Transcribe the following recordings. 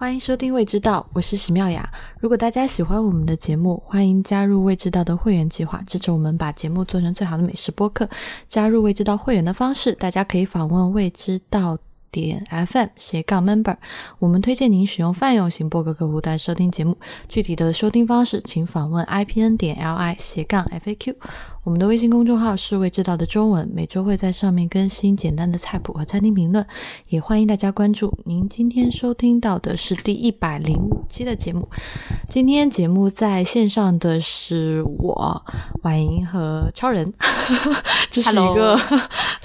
欢迎收听《未知道》，我是喜妙雅。如果大家喜欢我们的节目，欢迎加入《未知道》的会员计划，支持我们把节目做成最好的美食播客。加入《未知道》会员的方式，大家可以访问未知道点 FM 斜杠 Member，我们推荐您使用泛用型播客客户端收听节目。具体的收听方式，请访问 IPN 点 LI 斜杠 FAQ。我们的微信公众号是未知道的中文，每周会在上面更新简单的菜谱和餐厅评论，也欢迎大家关注。您今天收听到的是第一百零五期的节目。今天节目在线上的是我婉莹和超人，这是一个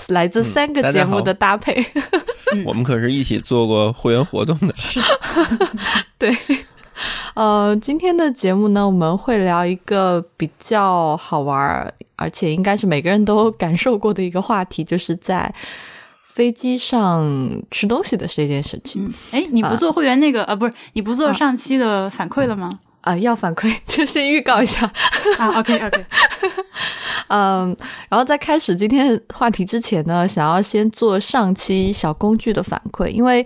来自三个节目的搭配。我们可是一起做过会员活动的，对。呃，今天的节目呢，我们会聊一个比较好玩，而且应该是每个人都感受过的一个话题，就是在飞机上吃东西的这件事情。哎，你不做会员那个呃，不是你不做上期的反馈了吗？啊，要反馈就先预告一下 啊。OK OK，嗯，然后在开始今天话题之前呢，想要先做上期小工具的反馈，因为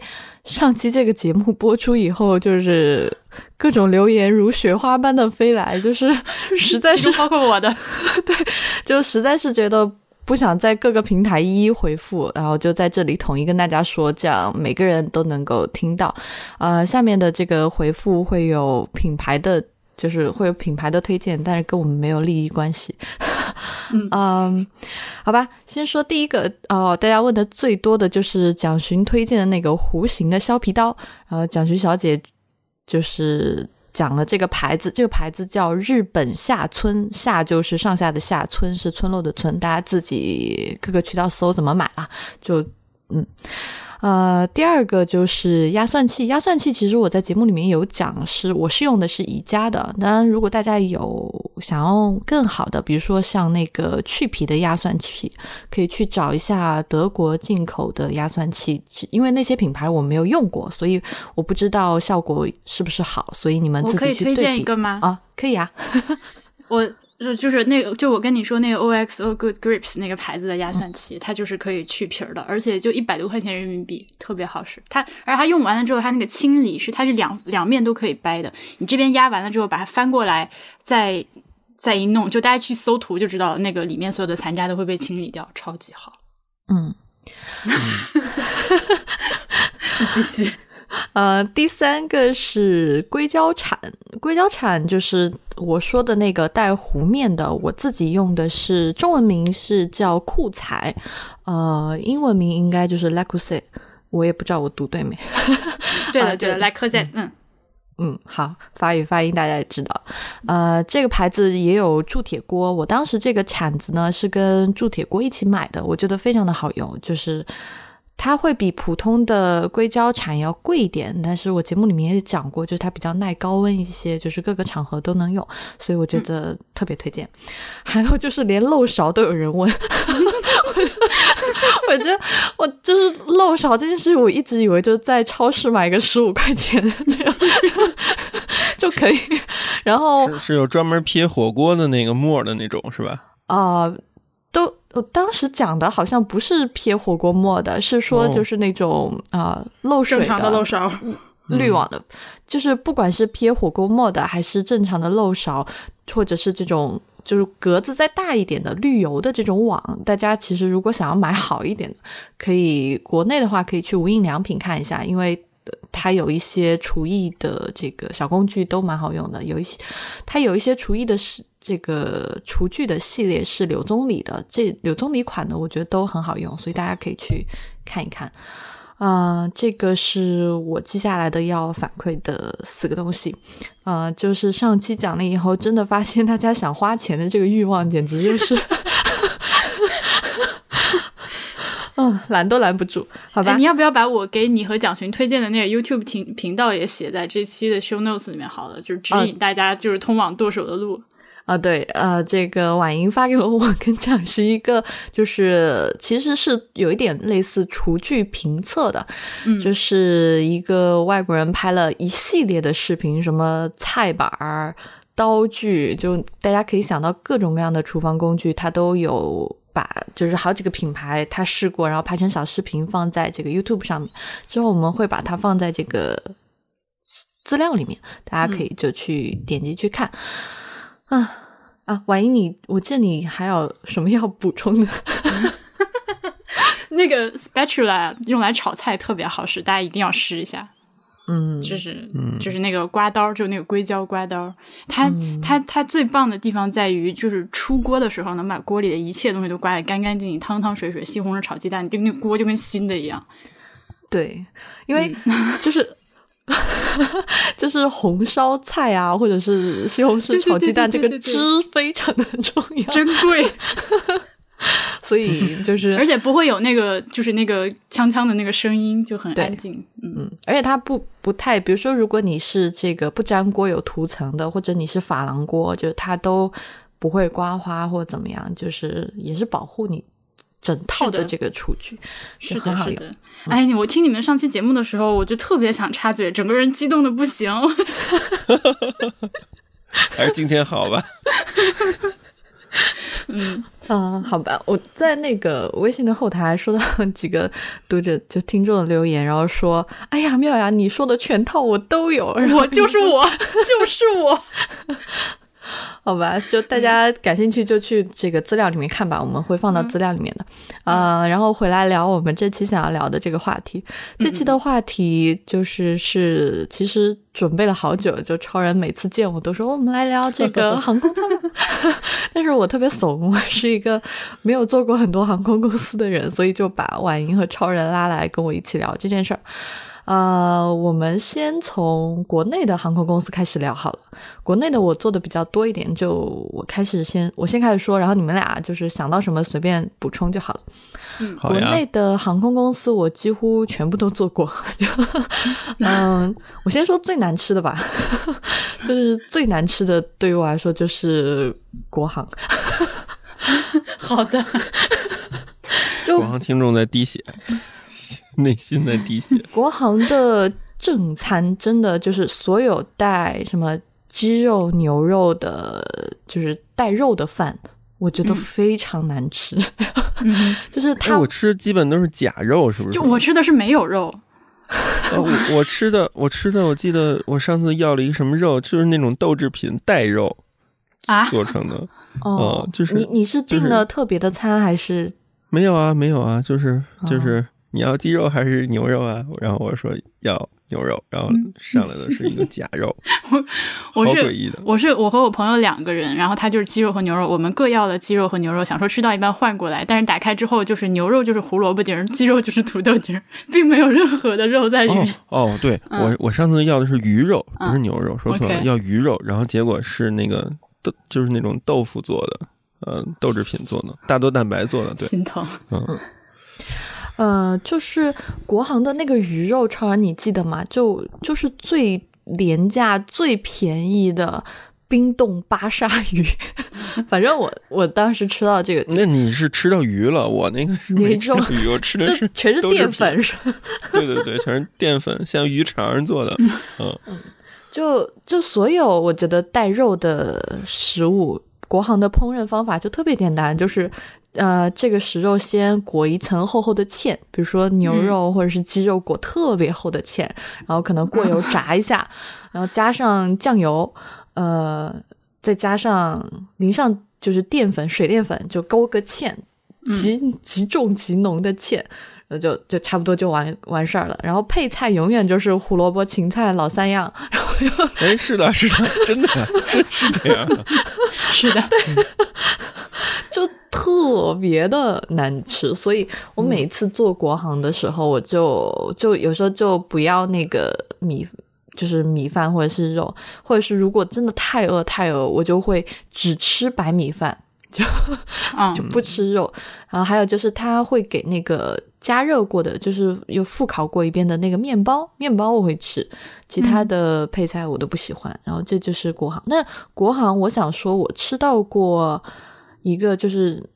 上期这个节目播出以后，就是。各种留言如雪花般的飞来，就是 实在是包括我的，对，就实在是觉得不想在各个平台一一回复，然后就在这里统一跟大家说，这样每个人都能够听到。呃，下面的这个回复会有品牌的，就是会有品牌的推荐，但是跟我们没有利益关系。嗯，好吧，先说第一个哦，大家问的最多的就是蒋勋推荐的那个弧形的削皮刀，然后蒋勋小姐。就是讲了这个牌子，这个牌子叫日本下村，下就是上下的下，村是村落的村，大家自己各个渠道搜怎么买啊？就嗯。呃，第二个就是压蒜器。压蒜器其实我在节目里面有讲，是我是用的是宜家的。当然，如果大家有想要更好的，比如说像那个去皮的压蒜器，可以去找一下德国进口的压蒜器。因为那些品牌我没有用过，所以我不知道效果是不是好。所以你们自己去可以推荐一个吗？啊，可以啊，我。就就是那个，就我跟你说那个 OXO Good Grips 那个牌子的压蒜器，它就是可以去皮儿的，而且就一百多块钱人民币，特别好使。它，而它用完了之后，它那个清理是它是两两面都可以掰的。你这边压完了之后，把它翻过来，再再一弄，就大家去搜图就知道，那个里面所有的残渣都会被清理掉，超级好。嗯，继续。呃，第三个是硅胶铲，硅胶铲就是我说的那个带弧面的。我自己用的是中文名是叫酷彩，呃，英文名应该就是 l a c u s e 我也不知道我读对没。对的对的 l a c u s e 嗯嗯，好，法语发音大家也知道。呃，这个牌子也有铸铁锅，我当时这个铲子呢是跟铸铁锅一起买的，我觉得非常的好用，就是。它会比普通的硅胶铲要贵一点，但是我节目里面也讲过，就是它比较耐高温一些，就是各个场合都能用，所以我觉得特别推荐。还有就是连漏勺都有人问，我觉得我就是漏勺这件事，我一直以为就是在超市买个十五块钱这样就可以，然后是有专门撇火锅的那个沫的那种是吧？啊。都，我当时讲的好像不是撇火锅沫的，是说就是那种啊漏水的漏勺滤网的，就是不管是撇火锅沫的，还是正常的漏勺，或者是这种就是格子再大一点的滤油的这种网，大家其实如果想要买好一点的，可以国内的话可以去无印良品看一下，因为它有一些厨艺的这个小工具都蛮好用的，有一些它有一些厨艺的是。这个厨具的系列是柳宗理的，这柳宗理款的我觉得都很好用，所以大家可以去看一看。啊，这个是我记下来的要反馈的四个东西。啊，就是上期讲了以后，真的发现大家想花钱的这个欲望简直就是，嗯，拦都拦不住。好吧，你要不要把我给你和蒋群推荐的那个 YouTube 频频道也写在这期的 Show Notes 里面好了，就是指引大家就是通往剁手的路。啊，对，呃，这个婉莹发给了我跟蒋是一个，就是其实是有一点类似厨具评测的，就是一个外国人拍了一系列的视频，什么菜板儿、刀具，就大家可以想到各种各样的厨房工具，他都有把，就是好几个品牌他试过，然后拍成小视频放在这个 YouTube 上面，之后我们会把它放在这个。资料里面，大家可以就去点击去看。啊啊，婉莹，你我记得你还有什么要补充的？那个 spatula 用来炒菜特别好使，大家一定要试一下。嗯，就是就是那个刮刀，就那个硅胶刮刀，它它它最棒的地方在于，就是出锅的时候能把锅里的一切东西都刮得干干净净、汤汤水水。西红柿炒鸡蛋，就那锅就跟新的一样。对，因为就是 就是红烧菜啊，或者是西红柿炒鸡蛋，这个汁非常的重要，珍贵。所以就是，而且不会有那个，就是那个锵锵的那个声音，就很安静。嗯，而且它不不太，比如说，如果你是这个不粘锅有涂层的，或者你是珐琅锅，就是它都不会刮花或怎么样，就是也是保护你整套的这个厨具。是的，是的。哎，我听你们上期节目的时候，我就特别想插嘴，整个人激动的不行。还是今天好吧。嗯嗯，好吧，我在那个微信的后台收到几个读者就听众的留言，然后说：“哎呀，妙呀，你说的全套我都有，我就是我，就是我。” 好吧，就大家感兴趣就去这个资料里面看吧，我们会放到资料里面的。呃，然后回来聊我们这期想要聊的这个话题。这期的话题就是是其实准备了好久，就超人每次见我都说我们来聊这个 航空舱，但是我特别怂，我是一个没有做过很多航空公司的人，所以就把婉莹和超人拉来跟我一起聊这件事儿。呃，我们先从国内的航空公司开始聊好了。国内的我做的比较多一点，就我开始先，我先开始说，然后你们俩就是想到什么随便补充就好了。嗯，国内的航空公司我几乎全部都做过。嗯，我先说最难吃的吧，就是最难吃的对于我来说就是国航。好的，国航听众在滴血。内心的滴血。国航的正餐真的就是所有带什么鸡肉、牛肉的，就是带肉的饭，我觉得非常难吃。就是他，我吃的基本都是假肉，是不是？就我吃的是没有肉。我我吃的，我吃的，我记得我上次要了一个什么肉，就是那种豆制品带肉啊做成的。哦，就是你你是订了特别的餐还是？没有啊，没有啊，就是就是。你要鸡肉还是牛肉啊？然后我说要牛肉，然后上来的是一个假肉，我是诡异的。我是我和我朋友两个人，然后他就是鸡肉和牛肉，我们各要了鸡肉和牛肉，想说吃到一半换过来，但是打开之后就是牛肉就是胡萝卜丁，鸡肉就是土豆丁，并没有任何的肉在里面。哦，对我我上次要的是鱼肉，不是牛肉，说错了，要鱼肉，然后结果是那个豆，就是那种豆腐做的，嗯，豆制品做的，大豆蛋白做的，对，心疼，嗯。呃，就是国航的那个鱼肉，超人你记得吗？就就是最廉价、最便宜的冰冻巴沙鱼。反正我我当时吃到这个，那你是吃到鱼了，我那个是没吃到鱼，我吃的是全是淀粉，是 对对对，全是淀粉，像鱼肠做的。嗯嗯，就就所有我觉得带肉的食物，国航的烹饪方法就特别简单，就是。呃，这个食肉先裹一层厚厚的芡，比如说牛肉或者是鸡肉裹特别厚的芡，然后可能过油炸一下，然后加上酱油，呃，再加上淋上就是淀粉、水淀粉，就勾个芡，极极重极浓的芡。那就就差不多就完完事儿了，然后配菜永远就是胡萝卜、芹菜老三样，然后又哎是的，是的，真的是是这样的，是的，对，就特别的难吃，所以我每次做国航的时候，我就就有时候就不要那个米，就是米饭或者是肉，或者是如果真的太饿太饿，我就会只吃白米饭。就 就不吃肉，然后还有就是他会给那个加热过的，就是又复烤过一遍的那个面包，面包我会吃，其他的配菜我都不喜欢。然后这就是国航。那国航，我想说，我吃到过一个，就是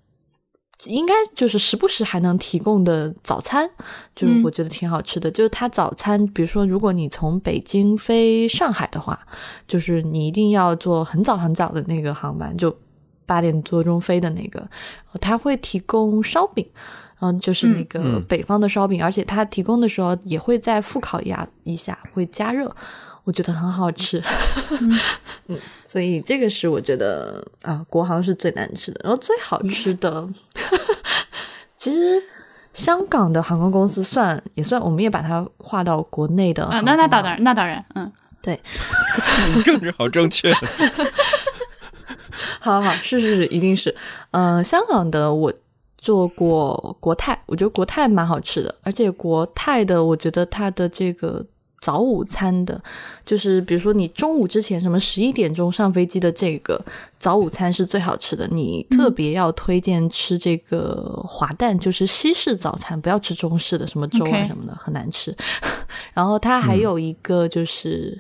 应该就是时不时还能提供的早餐，就是我觉得挺好吃的。就是它早餐，比如说如果你从北京飞上海的话，就是你一定要坐很早很早的那个航班，就。八点多钟飞的那个，它会提供烧饼，嗯，就是那个北方的烧饼，而且它提供的时候也会在复烤一下一下，会加热。我觉得很好吃。嗯，所以这个是我觉得啊，国航是最难吃的，然后最好吃的，其实香港的航空公司算也算，我们也把它划到国内的啊。那那当然，那当然，嗯，对，政治好正确。好好是是是，一定是。嗯，香港的我做过国泰，我觉得国泰蛮好吃的，而且国泰的我觉得它的这个。早午餐的，就是比如说你中午之前什么十一点钟上飞机的这个早午餐是最好吃的。你特别要推荐吃这个滑蛋，就是西式早餐，不要吃中式的，什么粥啊什么的很难吃。然后它还有一个就是。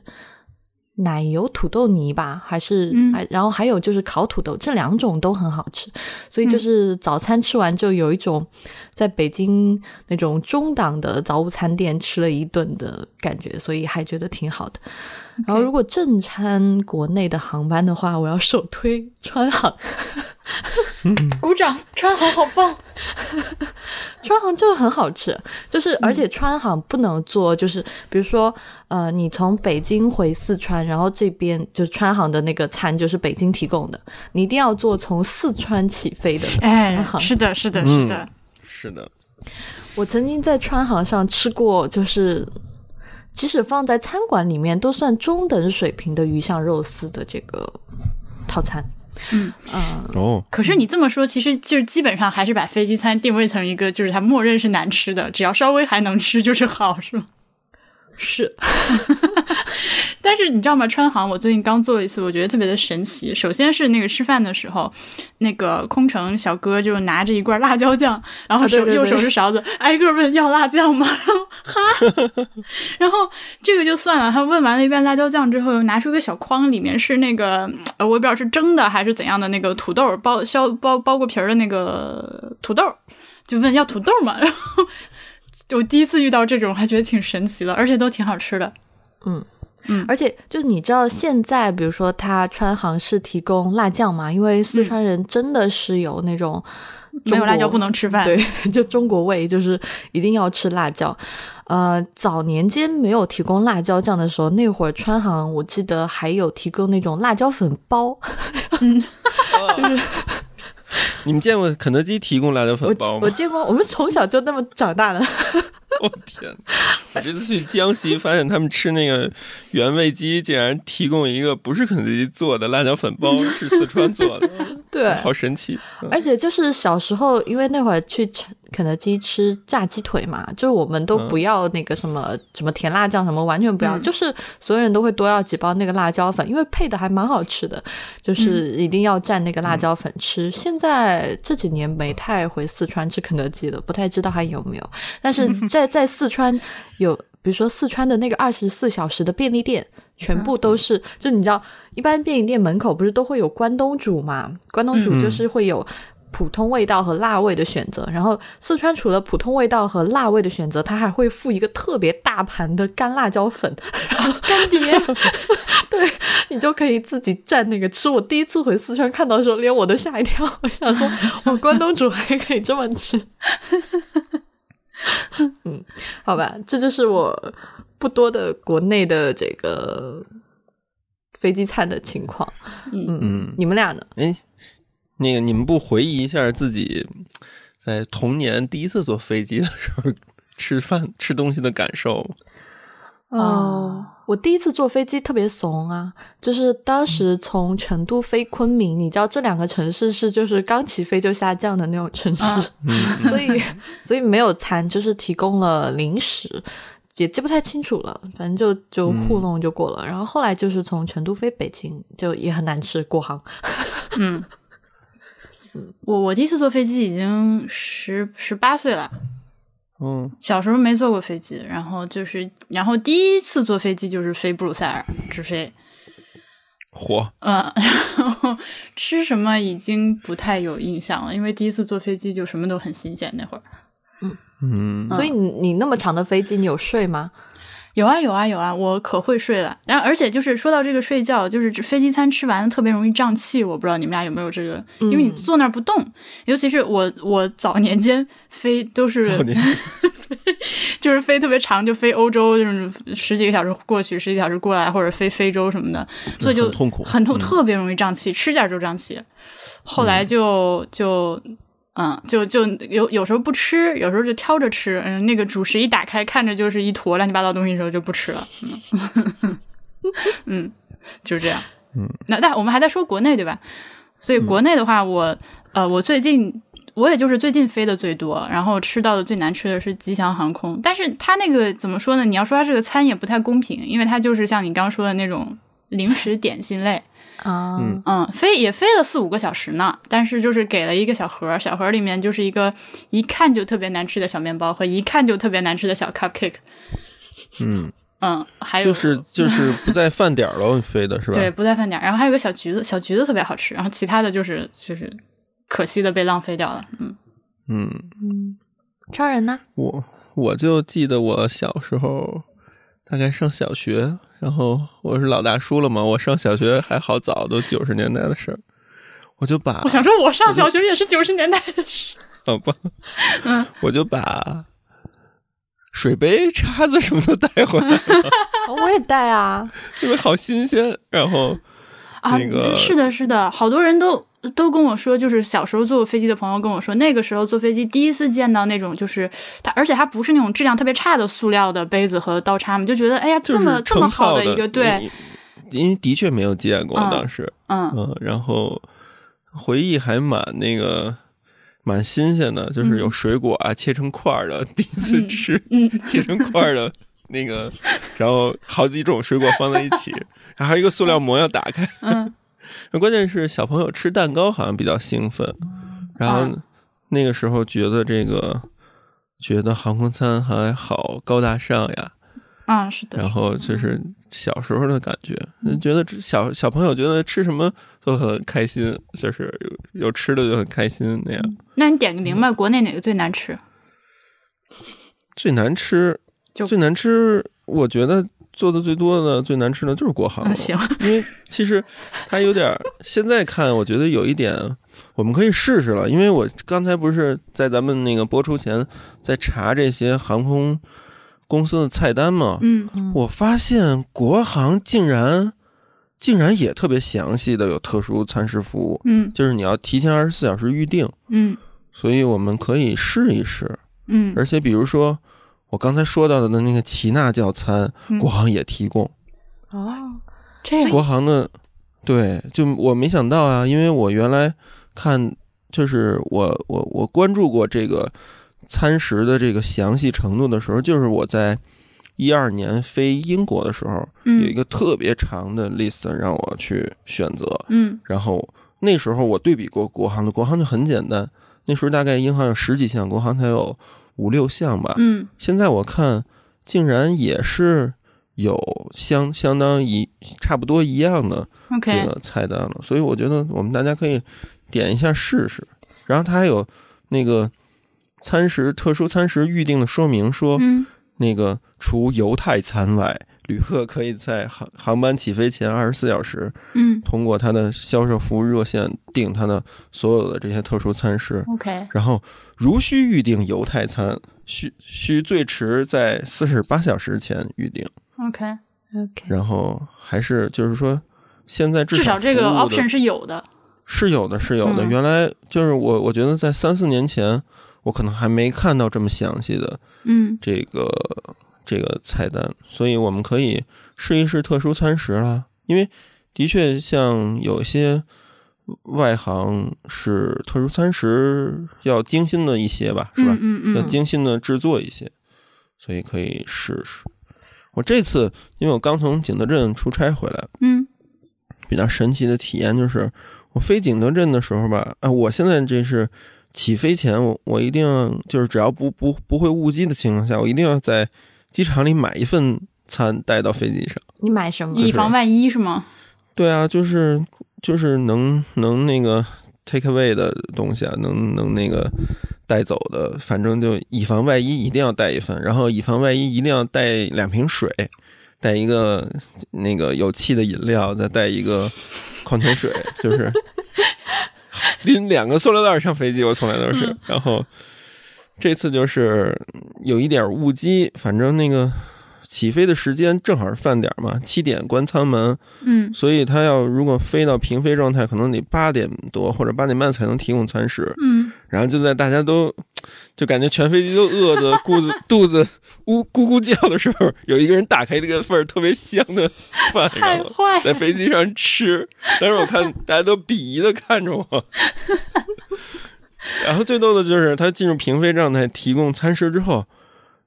奶油土豆泥吧，还是还然后还有就是烤土豆，这两种都很好吃，所以就是早餐吃完就有一种在北京那种中档的早午餐店吃了一顿的感觉，所以还觉得挺好的。然后如果正餐国内的航班的话，我要首推川航。鼓掌！川航好棒，川航真的很好吃，就是而且川航不能坐，就是比如说呃，你从北京回四川，然后这边就是川航的那个餐就是北京提供的，你一定要坐从四川起飞的。哎，是的，是的，是的，是的。我曾经在川航上吃过，就是即使放在餐馆里面都算中等水平的鱼香肉丝的这个套餐。嗯啊哦，可是你这么说，其实就是基本上还是把飞机餐定位成一个，就是它默认是难吃的，只要稍微还能吃就是好，是吗？是。但是你知道吗？川航我最近刚做一次，我觉得特别的神奇。首先是那个吃饭的时候，那个空乘小哥就拿着一罐辣椒酱，然后手右手是勺子，挨个问要辣酱吗？哈，然后这个就算了。他问完了一遍辣椒酱之后，又拿出一个小筐，里面是那个我也不知道是蒸的还是怎样的那个土豆包削包包过皮儿的那个土豆，就问要土豆吗。然后我第一次遇到这种，还觉得挺神奇的，而且都挺好吃的。嗯。嗯，而且就你知道现在，比如说他川航是提供辣酱嘛？因为四川人真的是有那种没有辣椒不能吃饭，对，就中国味，就是一定要吃辣椒。呃，早年间没有提供辣椒酱的时候，那会儿川航我记得还有提供那种辣椒粉包，就是。你们见过肯德基提供辣椒粉包吗？我见过，我们从小就那么长大的。我天！我这次去江西，发现他们吃那个原味鸡，竟然提供一个不是肯德基做的辣椒粉包，是四川做的。对，好神奇。而且就是小时候，因为那会儿去肯德基吃炸鸡腿嘛，就是我们都不要那个什么什么甜辣酱，什么完全不要，就是所有人都会多要几包那个辣椒粉，因为配的还蛮好吃的，就是一定要蘸那个辣椒粉吃。现在这几年没太回四川吃肯德基了，不太知道还有没有。但是 在在四川有，比如说四川的那个二十四小时的便利店，全部都是，就你知道，一般便利店门口不是都会有关东煮嘛？关东煮就是会有。普通味道和辣味的选择，然后四川除了普通味道和辣味的选择，它还会附一个特别大盘的干辣椒粉，然 后干碟，对你就可以自己蘸那个吃。我第一次回四川看到的时候，连我都吓一跳，我想说，我关东煮还可以这么吃。嗯，好吧，这就是我不多的国内的这个飞机餐的情况。嗯嗯，你们俩呢？哎。那个，你们不回忆一下自己在童年第一次坐飞机的时候吃饭吃东西的感受？哦，我第一次坐飞机特别怂啊，就是当时从成都飞昆明，你知道这两个城市是就是刚起飞就下降的那种城市，所以 所以没有餐，就是提供了零食，也记不太清楚了，反正就就糊弄就过了。然后后来就是从成都飞北京，就也很难吃，过航。嗯。我我第一次坐飞机已经十十八岁了，嗯，小时候没坐过飞机，然后就是，然后第一次坐飞机就是飞布鲁塞尔直飞，火，嗯，然后吃什么已经不太有印象了，因为第一次坐飞机就什么都很新鲜那会儿，嗯。嗯，所以你你那么长的飞机你有睡吗？有啊有啊有啊，我可会睡了。然后而且就是说到这个睡觉，就是飞机餐吃完特别容易胀气。我不知道你们俩有没有这个，因为你坐那儿不动，尤其是我我早年间飞都是，就是飞特别长，就飞欧洲，就是十几个小时过去，十几个小时过来，或者飞非洲什么的，所以就痛苦，很痛，特别容易胀气，吃点就胀气。后来就就。嗯，就就有有时候不吃，有时候就挑着吃。嗯，那个主食一打开，看着就是一坨乱七八糟东西的时候就不吃了。嗯，嗯，就是这样。嗯，那但我们还在说国内对吧？所以国内的话，我呃，我最近我也就是最近飞的最多，然后吃到的最难吃的是吉祥航空。但是它那个怎么说呢？你要说它是个餐也不太公平，因为它就是像你刚刚说的那种零食点心类。啊，嗯，飞也飞了四五个小时呢，但是就是给了一个小盒，小盒里面就是一个一看就特别难吃的小面包和一看就特别难吃的小 cupcake。嗯嗯，还有就是 就是不在饭点了，飞的是吧？对，不在饭点，然后还有个小橘子，小橘子特别好吃，然后其他的就是就是可惜的被浪费掉了。嗯嗯嗯，超人呢？我我就记得我小时候大概上小学。然后我是老大叔了嘛，我上小学还好早，都九十年代的事儿，我就把我想说，我上小学也是九十年代的事，好吧，嗯，我就把水杯、叉子什么的带回来了，我也带啊，因为好新鲜。然后啊，那个是的，是的，好多人都。都跟我说，就是小时候坐过飞机的朋友跟我说，那个时候坐飞机第一次见到那种，就是它，而且它不是那种质量特别差的塑料的杯子和刀叉嘛，就觉得哎呀，这么这么好的一个，对，因为的确没有见过当时，嗯嗯，然后回忆还蛮那个蛮新鲜的，就是有水果啊切成块的，第一次吃，嗯，切成块的 那个，然后好几种水果放在一起，还有一个塑料膜要打开，关键是小朋友吃蛋糕好像比较兴奋，然后那个时候觉得这个觉得航空餐还好高大上呀，啊是的，然后就是小时候的感觉，觉得小小朋友觉得吃什么都很开心，就是有有吃的就很开心那样。那你点个名吧，国内哪个最难吃？最难吃，最难吃，我觉得。做的最多的、最难吃的就是国航，行，因为其实它有点现在看，我觉得有一点，我们可以试试了。因为我刚才不是在咱们那个播出前在查这些航空公司的菜单嘛，嗯，我发现国航竟然竟然也特别详细的有特殊餐食服务，嗯，就是你要提前二十四小时预定，嗯，所以我们可以试一试，嗯，而且比如说。我刚才说到的那个齐纳教餐，国航也提供。哦，这国航的，对，就我没想到啊，因为我原来看，就是我我我关注过这个餐食的这个详细程度的时候，就是我在一二年飞英国的时候，有一个特别长的 list 让我去选择。嗯，然后那时候我对比过国航的，国航就很简单，那时候大概英航有十几项，国航才有。五六项吧，嗯，现在我看竟然也是有相相当一差不多一样的这个菜单了，所以我觉得我们大家可以点一下试试。然后它还有那个餐食特殊餐食预定的说明，说那个除犹太餐外。旅客可以在航航班起飞前二十四小时，嗯，通过他的销售服务热线订他的所有的这些特殊餐食。OK，然后如需预订犹太餐，需需最迟在四十八小时前预订。OK，OK，然后还是就是说，现在至少这个 option 是有的，是有的，是有的。原来就是我，我觉得在三四年前，我可能还没看到这么详细的，嗯，这个。这个菜单，所以我们可以试一试特殊餐食啦。因为的确，像有些外行是特殊餐食要精心的一些吧，是吧？嗯嗯，要精心的制作一些，所以可以试试。我这次因为我刚从景德镇出差回来，嗯，比较神奇的体验就是我飞景德镇的时候吧，啊，我现在这是起飞前，我我一定就是只要不不不会误机的情况下，我一定要在。机场里买一份餐带到飞机上，你买什么？以防万一是吗？对啊，就是就是能能那个 take away 的东西啊，能能那个带走的，反正就以防万一，一定要带一份。然后以防万一，一定要带两瓶水，带一个那个有气的饮料，再带一个矿泉水，就是 拎两个塑料袋上飞机。我从来都是。然后这次就是有一点误机，反正那个。起飞的时间正好是饭点嘛，七点关舱门，嗯，所以他要如果飞到平飞状态，可能得八点多或者八点半才能提供餐食，嗯，然后就在大家都就感觉全飞机都饿的 肚子肚子呜咕咕叫的时候，有一个人打开这个份儿特别香的饭，然后在飞机上吃，但是我看大家都鄙夷的看着我，然后最逗的就是他进入平飞状态提供餐食之后，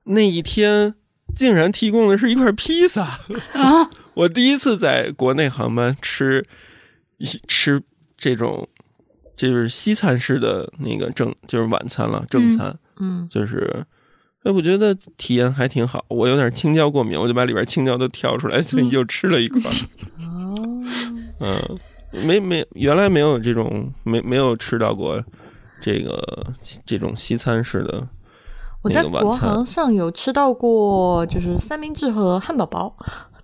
那一天。竟然提供的是一块披萨啊！我第一次在国内航班吃一吃这种，就是西餐式的那个正就是晚餐了正餐，嗯，就是哎，我觉得体验还挺好。我有点青椒过敏，我就把里边青椒都挑出来，所以又吃了一块。哦，嗯，没没，原来没有这种没没有吃到过这个这种西餐式的。我在国航上有吃到过，就是三明治和汉堡包，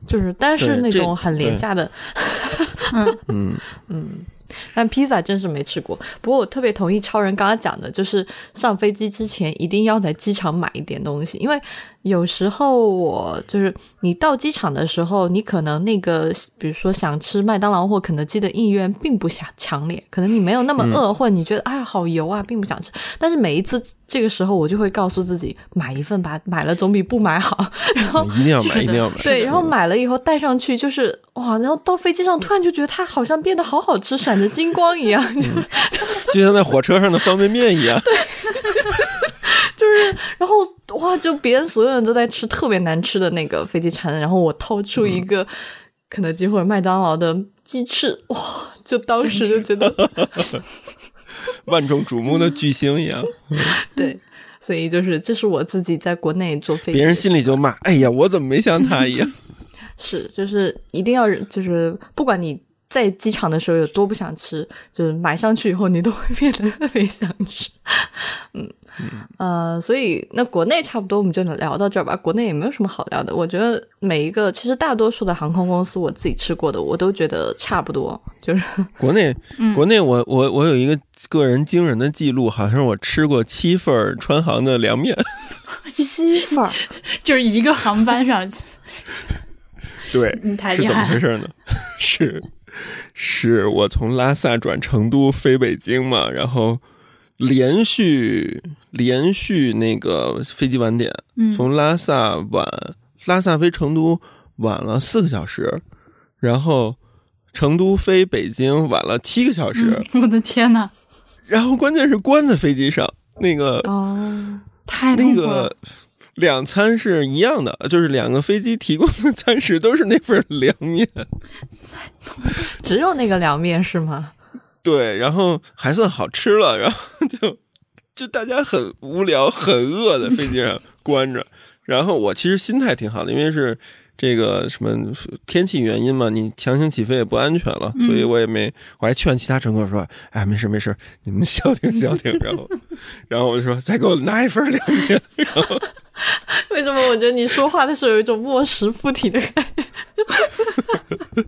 就是但是那种很廉价的。嗯嗯嗯，但披萨真是没吃过。不过我特别同意超人刚刚讲的，就是上飞机之前一定要在机场买一点东西，因为。有时候我就是你到机场的时候，你可能那个比如说想吃麦当劳或肯德基的意愿并不想强烈，可能你没有那么饿，或者你觉得哎好油啊，并不想吃。但是每一次这个时候，我就会告诉自己买一份吧，买了总比不买好。然后一定要买，一定要买。对，然后买了以后带上去就是哇，然后到飞机上突然就觉得它好像变得好好吃，闪着金光一样，就像在火车上的方便面一样。对。就是，然后哇，就别人所有人都在吃特别难吃的那个飞机餐，然后我掏出一个肯德基或者麦当劳的鸡翅，哇，就当时就觉得 万众瞩目的巨星一样。对，所以就是这是我自己在国内坐飞机，别人心里就骂：哎呀，我怎么没像他一样？是，就是一定要，就是不管你。在机场的时候有多不想吃，就是买上去以后你都会变得特别想吃，嗯呃，所以那国内差不多我们就能聊到这儿吧。国内也没有什么好聊的，我觉得每一个其实大多数的航空公司我自己吃过的我都觉得差不多。就是 国内，国内我我我有一个个人惊人的记录，好像我吃过七份川航的凉面，七份 就是一个航班上，对，你太厉害，是怎么回事呢？是。是我从拉萨转成都飞北京嘛，然后连续连续那个飞机晚点，从拉萨晚拉萨飞成都晚了四个小时，然后成都飞北京晚了七个小时，我的天呐，然后关键是关在飞机上那个哦，太那个。两餐是一样的，就是两个飞机提供的餐食都是那份凉面，只有那个凉面是吗？对，然后还算好吃了，然后就就大家很无聊、很饿的飞机上关着，然后我其实心态挺好的，因为是。这个什么天气原因嘛，你强行起飞也不安全了，所以我也没，我还劝其他乘客说：“哎，没事没事，你们消停消停。”然后，然后我就说：“再给我拿一份凉面。”然后，为什么我觉得你说话的时候有一种墨石附体的感觉？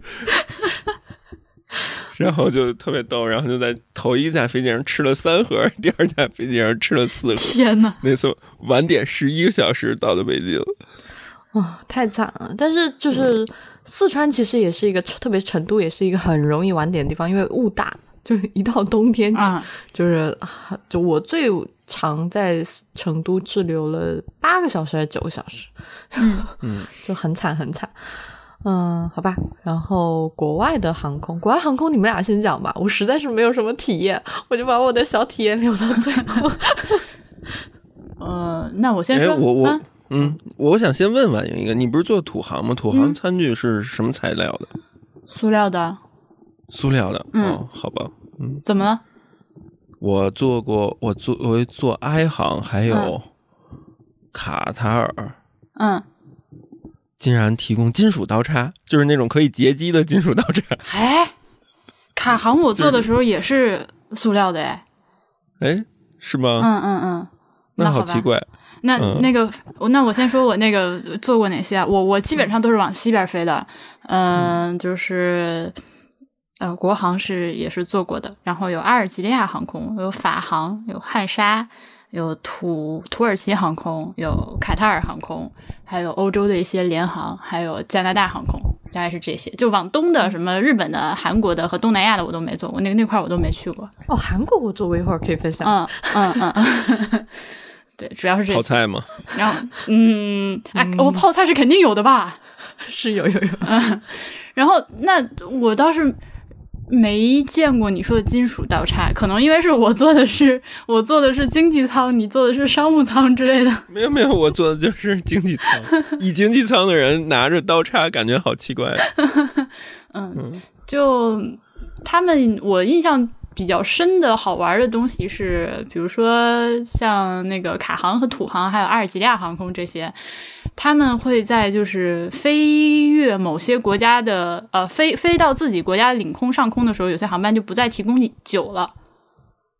然后就特别逗，然后就在头一架飞机上吃了三盒，第二架飞机上吃了四盒。天呐！那次晚点十一个小时到的北京。哇，太惨了！但是就是四川其实也是一个，特别成都也是一个很容易晚点的地方，因为雾大，就是一到冬天，就是就我最长在成都滞留了八个小时还是九个小时，嗯，就很惨很惨。嗯，好吧。然后国外的航空，国外航空你们俩先讲吧，我实在是没有什么体验，我就把我的小体验留到最后。呃，那我先说，我我。嗯，我想先问问一个，你不是做土航吗？土航餐具是什么材料的？塑料的。塑料的。嗯，好吧。嗯，怎么了？我做过，我做我做埃行，还有卡塔尔。嗯。竟然提供金属刀叉，就是那种可以截击的金属刀叉。哎，卡航我做的时候也是塑料的哎。哎。是吗？嗯嗯嗯，那好奇怪。那那个，那我先说我那个做过哪些啊？我我基本上都是往西边飞的，嗯，就是呃，国航是也是做过的，然后有阿尔及利亚航空，有法航，有汉莎，有土土耳其航空，有卡塔尔航空，还有欧洲的一些联航，还有加拿大航空，大概是这些。就往东的什么日本的、韩国的和东南亚的我都没做过，那个那块我都没去过。哦，韩国我做过一会儿可以分享。嗯嗯嗯。对，主要是这泡菜吗？然后，嗯，哎，我泡菜是肯定有的吧？是有有有。然后，那我倒是没见过你说的金属刀叉，可能因为是我坐的是我坐的是经济舱，你坐的是商务舱之类的。没有没有，我坐的就是经济舱。以经济舱的人拿着刀叉，感觉好奇怪。嗯，就他们，我印象。比较深的好玩的东西是，比如说像那个卡航和土航，还有阿尔及利亚航空这些，他们会在就是飞越某些国家的呃飞飞到自己国家领空上空的时候，有些航班就不再提供酒了。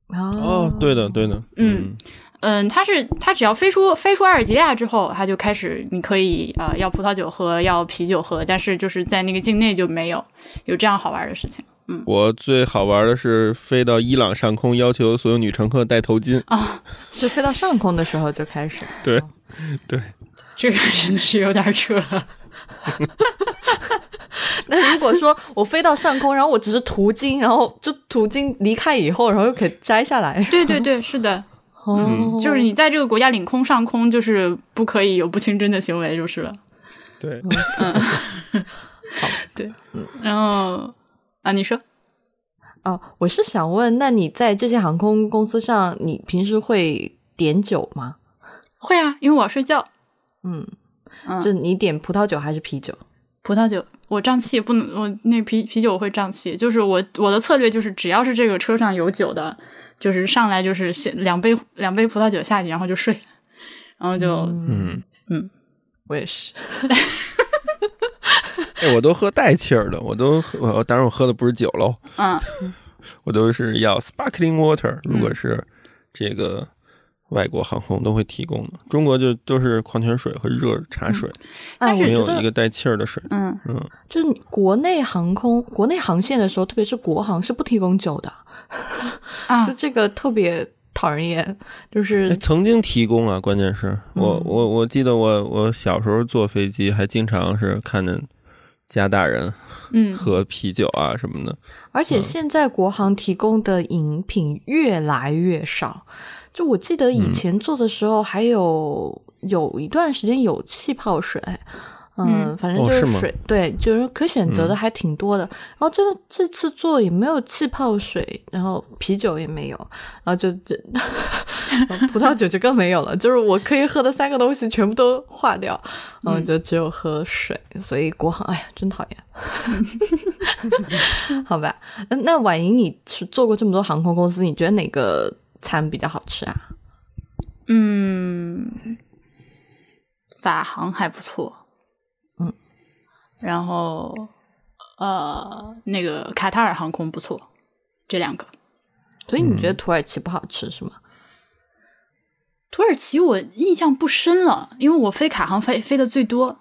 哦，对的，对的，嗯嗯，它是它只要飞出飞出阿尔及利亚之后，它就开始你可以呃要葡萄酒喝，要啤酒喝，但是就是在那个境内就没有有这样好玩的事情。嗯，我最好玩的是飞到伊朗上空，要求所有女乘客戴头巾啊！是飞到上空的时候就开始。对，对，这个真的是有点扯。那如果说我飞到上空，然后我只是途经，然后就途经离开以后，然后又可以摘下来。对对对，是的。哦，就是你在这个国家领空上空，就是不可以有不清真的行为，就是了。对，嗯，好，对，嗯，然后。啊，你说，哦，我是想问，那你在这些航空公司上，你平时会点酒吗？会啊，因为我要睡觉。嗯，就你点葡萄酒还是啤酒？葡萄酒，我胀气不能，我那啤啤酒会胀气。就是我我的策略就是，只要是这个车上有酒的，就是上来就是先两杯两杯葡萄酒下去，然后就睡，然后就嗯嗯，我也是。我都喝带气儿的，我都我当然我喝的不是酒喽，嗯，我都是要 sparkling water。如果是这个外国航空都会提供的，中国就都是矿泉水和热茶水，但是没有一个带气儿的水。嗯嗯，就是国内航空国内航线的时候，特别是国航是不提供酒的，啊，就这个特别讨人厌。就是曾经提供啊，关键是我我我记得我我小时候坐飞机还经常是看见。加大人，嗯，喝啤酒啊什么的，而且现在国航提供的饮品越来越少。就我记得以前做的时候，还有有一段时间有气泡水。嗯，反正就是水，对，就是可选择的还挺多的。然后这个这次做也没有气泡水，然后啤酒也没有，然后就这 葡萄酒就更没有了。就是我可以喝的三个东西全部都化掉，然后就只有喝水。所以国航，哎呀，真讨厌。好吧，那那婉莹，你是做过这么多航空公司，你觉得哪个餐比较好吃啊？嗯，法航还不错。然后，呃，那个卡塔尔航空不错，这两个。所以你觉得土耳其不好吃是吗？土耳其我印象不深了，因为我飞卡航飞飞的最多。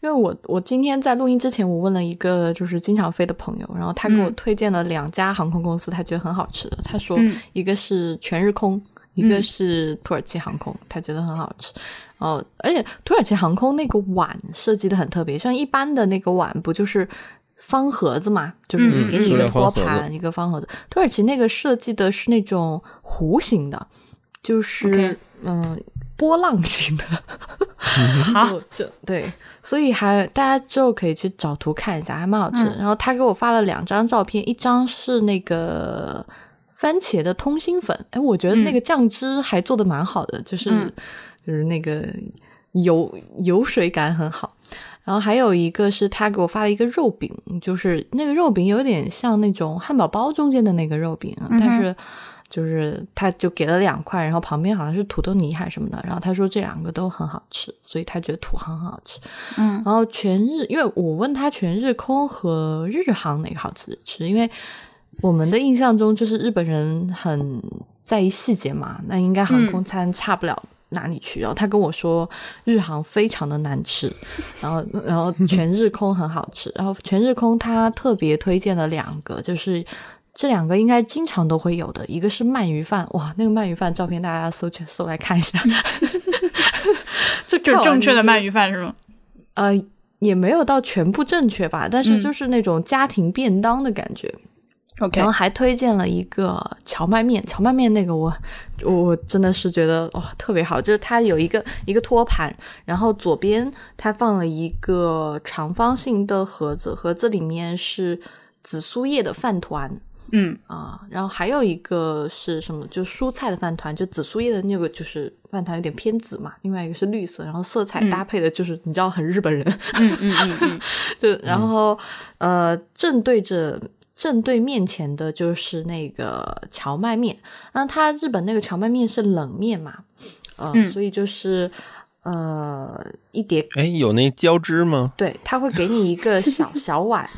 因为我我今天在录音之前，我问了一个就是经常飞的朋友，然后他给我推荐了两家航空公司，他觉得很好吃的。他说一个是全日空，一个是土耳其航空，他觉得很好吃。哦，而且土耳其航空那个碗设计的很特别，像一般的那个碗不就是方盒子嘛，就是给你一个托盘，一个方盒子。土耳其那个设计的是那种弧形的，就是嗯波浪形的。好，就对，所以还大家之后可以去找图看一下，还蛮好吃。然后他给我发了两张照片，一张是那个番茄的通心粉，哎，我觉得那个酱汁还做的蛮好的，就是。就是那个油油水感很好，然后还有一个是他给我发了一个肉饼，就是那个肉饼有点像那种汉堡包中间的那个肉饼，但是就是他就给了两块，然后旁边好像是土豆泥还是什么的，然后他说这两个都很好吃，所以他觉得土航很好吃。嗯，然后全日，因为我问他全日空和日航哪个好吃吃，因为我们的印象中就是日本人很。在意细节嘛，那应该航空餐差不了哪里去。然后他跟我说，日航非常的难吃，然后然后全日空很好吃。然后全日空他特别推荐了两个，就是这两个应该经常都会有的，一个是鳗鱼饭，哇，那个鳗鱼饭照片大家搜去搜来看一下，就就正确的鳗鱼饭是吗？呃，也没有到全部正确吧，但是就是那种家庭便当的感觉。OK，然后还推荐了一个荞麦面，荞麦面那个我我真的是觉得哇特别好，就是它有一个一个托盘，然后左边它放了一个长方形的盒子，盒子里面是紫苏叶的饭团，嗯。啊，然后还有一个是什么，就蔬菜的饭团，就紫苏叶的那个就是饭团有点偏紫嘛，另外一个是绿色，然后色彩搭配的就是你知道很日本人，嗯嗯嗯嗯，就然后呃正对着。正对面前的就是那个荞麦面，那它日本那个荞麦面是冷面嘛，呃，所以就是呃一碟，哎，有那浇汁吗？对，他会给你一个小 小碗，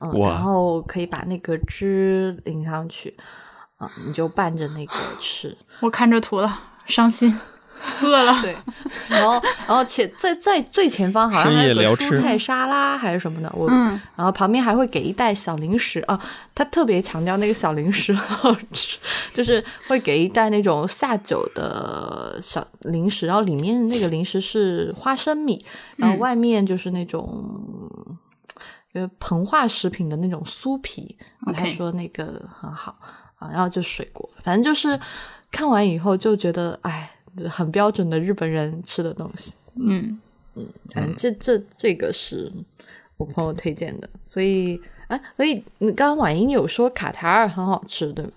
嗯，然后可以把那个汁淋上去，啊，你就拌着那个吃。我看着图了，伤心。饿了，对，然后，然后且在在最前方好像还有个蔬菜沙拉还是什么的，我，然后旁边还会给一袋小零食啊，他特别强调那个小零食很好吃，就是会给一袋那种下酒的小零食，然后里面那个零食是花生米，然后外面就是那种呃膨化食品的那种酥皮，他说那个很好啊，然后就水果，反正就是看完以后就觉得哎。很标准的日本人吃的东西，嗯嗯，反正这这这个是我朋友推荐的，所以啊，所以你刚刚婉莹有说卡塔尔很好吃，对吗？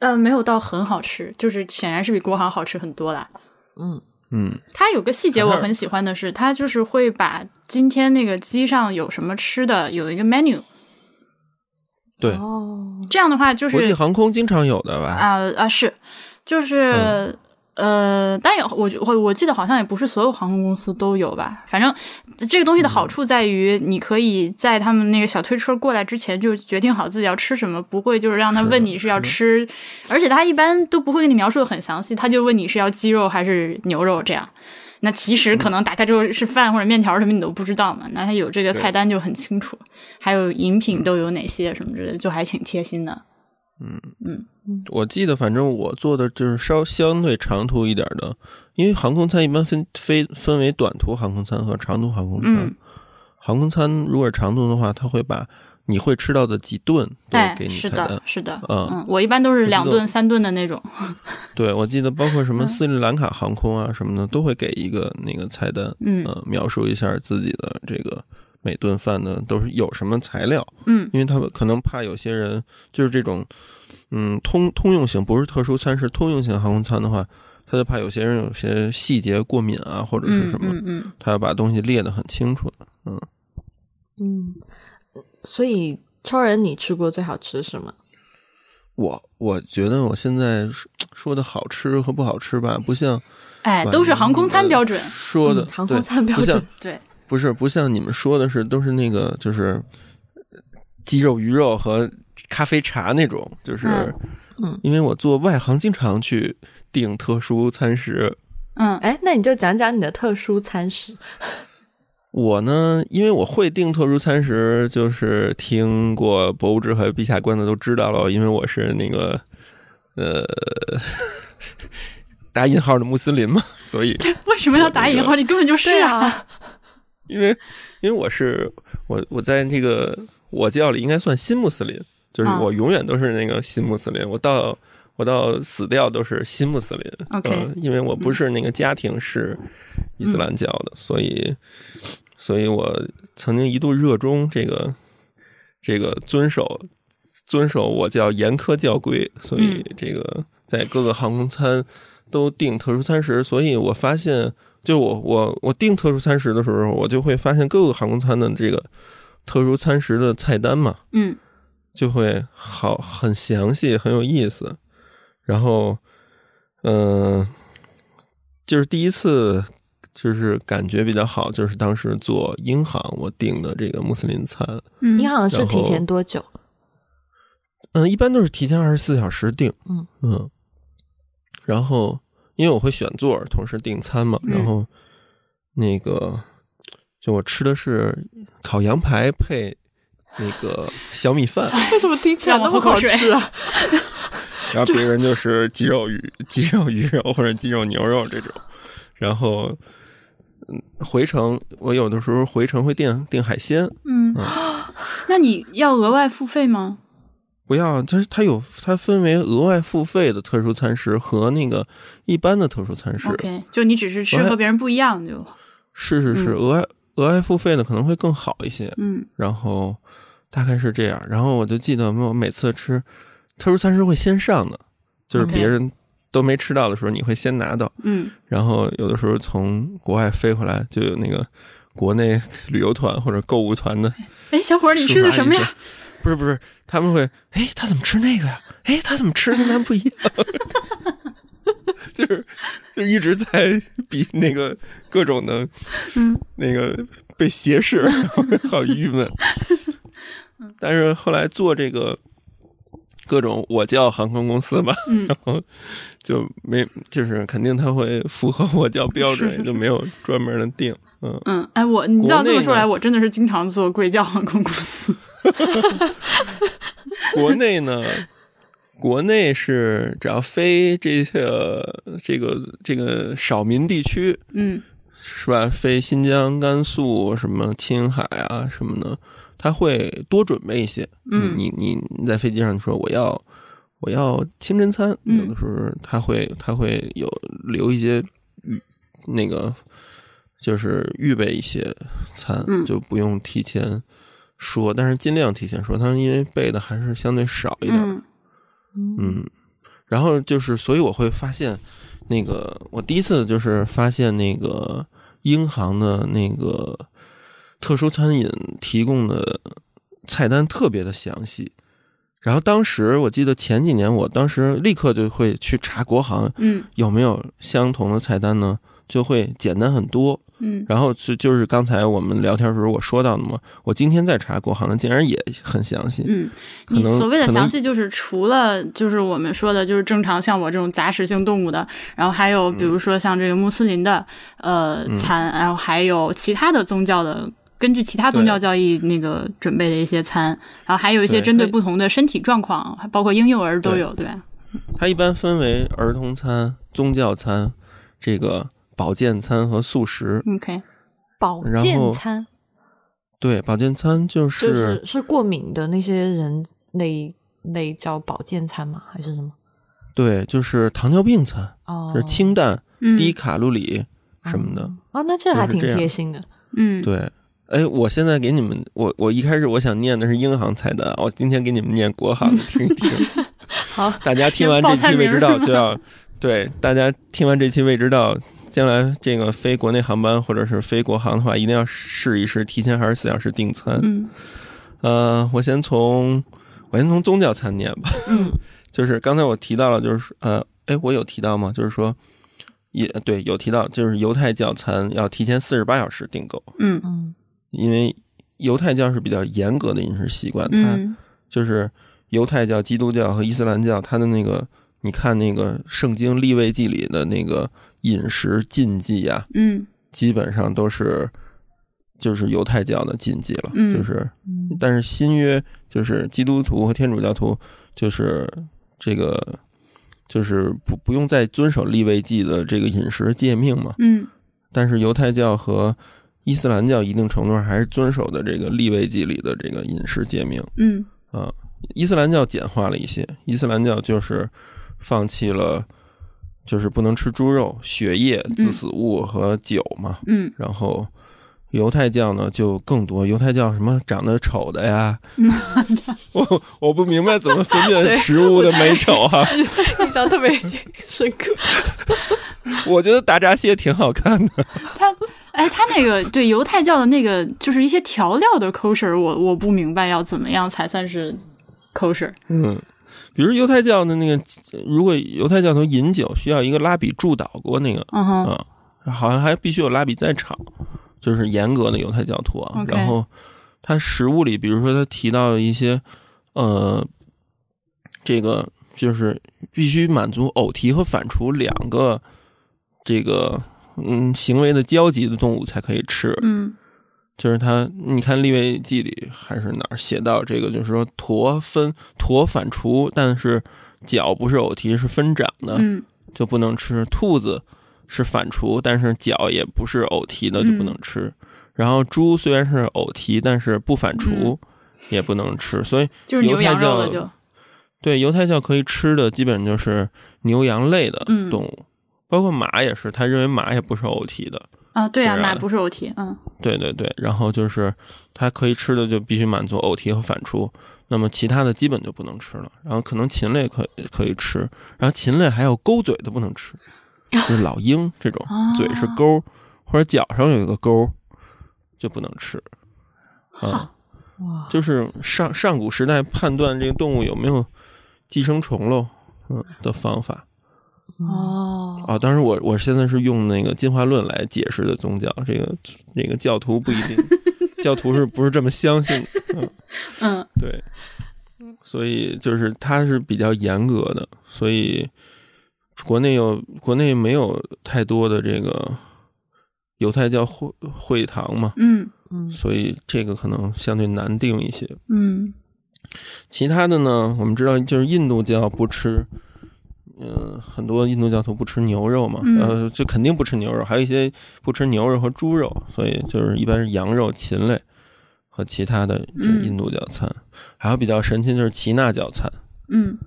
呃，没有到很好吃，就是显然是比国航好吃很多啦。嗯嗯，它有个细节我很喜欢的是，它就是会把今天那个机上有什么吃的有一个 menu，对哦，这样的话就是国际航空经常有的吧？啊啊是，就是。呃，但有我我我记得好像也不是所有航空公司都有吧。反正这个东西的好处在于，你可以在他们那个小推车过来之前就决定好自己要吃什么，不会就是让他问你是要吃，而且他一般都不会给你描述的很详细，他就问你是要鸡肉还是牛肉这样。那其实可能打开之后是饭或者面条什么你都不知道嘛。那他有这个菜单就很清楚，还有饮品都有哪些什么之类的，就还挺贴心的。嗯嗯。我记得，反正我做的就是稍相对长途一点的，因为航空餐一般分分分为短途航空餐和长途航空餐。航空餐如果是长途的话，他会把你会吃到的几顿都给你菜单。是的，嗯，我一般都是两顿、三顿的那种。对，我记得包括什么斯里兰卡航空啊什么的，都会给一个那个菜单，嗯，描述一下自己的这个每顿饭呢都是有什么材料。嗯，因为他们可能怕有些人就是这种。嗯，通通用型不是特殊餐，是通用型航空餐的话，他就怕有些人有些细节过敏啊，或者是什么，嗯他要把东西列得很清楚的，嗯嗯。所以，超人，你吃过最好吃什么？我我觉得我现在说的好吃和不好吃吧，不像，哎，都是航空餐标准说的，航空餐标准，对，不是不像你们说的是都是那个就是鸡肉、鱼肉和。咖啡茶那种，就是，嗯，因为我做外行，经常去订特殊餐食。嗯，哎，那你就讲讲你的特殊餐食。我呢，因为我会订特殊餐食，就是听过博物志和陛下官的都知道了，因为我是那个呃 打引号的穆斯林嘛，所以为什么要打引号？你根本就是啊。因为因为我是我我在这个我教里应该算新穆斯林。就是我永远都是那个新穆斯林，我到我到死掉都是新穆斯林。OK，因为我不是那个家庭是伊斯兰教的，所以，所以我曾经一度热衷这个这个遵守遵守我叫严苛教规，所以这个在各个航空餐都订特殊餐食。所以我发现，就我我我订特殊餐食的时候，我就会发现各个航空餐的这个特殊餐食的菜单嘛。嗯。就会好很详细很有意思，然后，嗯，就是第一次就是感觉比较好，就是当时做英航我订的这个穆斯林餐，嗯英航是提前多久？嗯，一般都是提前二十四小时订，嗯嗯，然后因为我会选座，同时订餐嘛，然后那个就我吃的是烤羊排配那个小米饭，为什么听起来那么好吃啊？然后别人就是鸡肉鱼、鸡肉鱼肉或者鸡肉牛肉这种，然后嗯，回程我有的时候回程会订订海鲜，嗯，那你要额外付费吗？不要，它它有它分为额外付费的特殊餐食和那个一般的特殊餐食。OK，就你只是吃和别人不一样就。是是是，额外额外付费的可能会更好一些。嗯，然后大概是这样，然后我就记得我每次吃。特殊餐食会先上的，就是别人都没吃到的时候，你会先拿到。嗯，然后有的时候从国外飞回来，就有那个国内旅游团或者购物团的。哎，小伙儿，你吃的什么呀？不是不是，他们会，哎，他怎么吃那个呀？哎，他怎么吃跟咱不一样？就是就一直在比那个各种的，嗯，那个被斜视，好郁闷。但是后来做这个。各种我叫航空公司吧，然后就没就是肯定他会符合我叫标准，就没有专门的定。嗯嗯，哎，我你要这么说来，我真的是经常坐贵教航空公司。国内呢，国内是只要飞这些这个这个少民地区，嗯，是吧？飞新疆、甘肃什么青海啊什么的。他会多准备一些，嗯，你你你在飞机上说我要我要清真餐，有的时候他会他会有留一些预那个就是预备一些餐，就不用提前说，但是尽量提前说，他因为备的还是相对少一点，嗯，然后就是所以我会发现那个我第一次就是发现那个英航的那个。特殊餐饮提供的菜单特别的详细，然后当时我记得前几年，我当时立刻就会去查国航，嗯，有没有相同的菜单呢？就会简单很多，嗯，然后就就是刚才我们聊天时候我说到的嘛，我今天在查国航的，竟然也很详细，嗯，可能所谓的详细就是除了就是我们说的，就是正常像我这种杂食性动物的，然后还有比如说像这个穆斯林的呃餐，然后还有其他的宗教的。根据其他宗教教义那个准备的一些餐，然后还有一些针对不同的身体状况，包括婴幼儿都有，对吧？它一般分为儿童餐、宗教餐、这个保健餐和素食。OK，保健餐。对，保健餐就是是过敏的那些人那那叫保健餐吗？还是什么？对，就是糖尿病餐，是清淡、低卡路里什么的。哦，那这还挺贴心的。嗯，对。哎，我现在给你们，我我一开始我想念的是英行菜单，我今天给你们念国行的，听一听。好，大家听完这期未知道就要对大家听完这期未知道，将来这个飞国内航班或者是飞国航的话，一定要试一试提前二十四小时订餐。嗯，呃，我先从我先从宗教餐念吧。嗯，就是刚才我提到了，就是呃，哎，我有提到吗？就是说。也对，有提到就是犹太教餐要提前四十八小时订购。嗯嗯。因为犹太教是比较严格的饮食习惯，它就是犹太教、基督教和伊斯兰教，它的那个你看那个圣经立位记里的那个饮食禁忌呀，嗯，基本上都是就是犹太教的禁忌了，就是，但是新约就是基督徒和天主教徒就是这个就是不不用再遵守立位记的这个饮食诫命嘛，嗯，但是犹太教和伊斯兰教一定程度上还是遵守的这个立位记里的这个饮食诫命。嗯。啊，伊斯兰教简化了一些，伊斯兰教就是放弃了，就是不能吃猪肉、血液、致死物和酒嘛。嗯，然后犹太教呢就更多，犹太教什么长得丑的呀，我我不明白怎么分辨食物的美丑 哈。印象特别深刻。我觉得大闸蟹挺好看的。他。哎，他那个对犹太教的那个，就是一些调料的 kosher，我我不明白要怎么样才算是 kosher。嗯，比如犹太教的那个，如果犹太教徒饮酒需要一个拉比祝祷过那个，嗯哼，啊，好像还必须有拉比在场，就是严格的犹太教徒啊。然后他食物里，比如说他提到一些，呃，这个就是必须满足偶提和反刍两个这个嗯行为的交集的动物才可以吃。嗯，就是他，你看《立位记》里还是哪儿写到这个，就是说驼分驼反刍，但是脚不是偶蹄，是分掌的，嗯，就不能吃。兔子是反刍，但是脚也不是偶蹄的，就不能吃。然后猪虽然是偶蹄，但是不反刍，也不能吃。所以就是牛羊肉了就。对，犹太教可以吃的基本就是牛羊类的动物，包括马也是，他认为马也不是偶蹄的。啊，对啊，马不是偶蹄。嗯，对对对，然后就是它可以吃的就必须满足偶蹄和反刍，那么其他的基本就不能吃了。然后可能禽类可可以吃，然后禽类还有勾嘴的不能吃，就是老鹰这种嘴是钩或者脚上有一个钩。就不能吃，啊，哇，就是上上古时代判断这个动物有没有寄生虫喽，嗯的方法，哦，啊，当时我我现在是用那个进化论来解释的宗教，这个那个教徒不一定，教徒是不是这么相信？嗯嗯，对，所以就是它是比较严格的，所以国内有国内没有太多的这个。犹太教会会堂嘛，嗯嗯，所以这个可能相对难定一些，嗯，其他的呢，我们知道就是印度教不吃，嗯，很多印度教徒不吃牛肉嘛，呃，就肯定不吃牛肉，还有一些不吃牛肉和猪肉，所以就是一般是羊肉、禽类和其他的这印度教餐，还有比较神奇就是耆那教餐，嗯，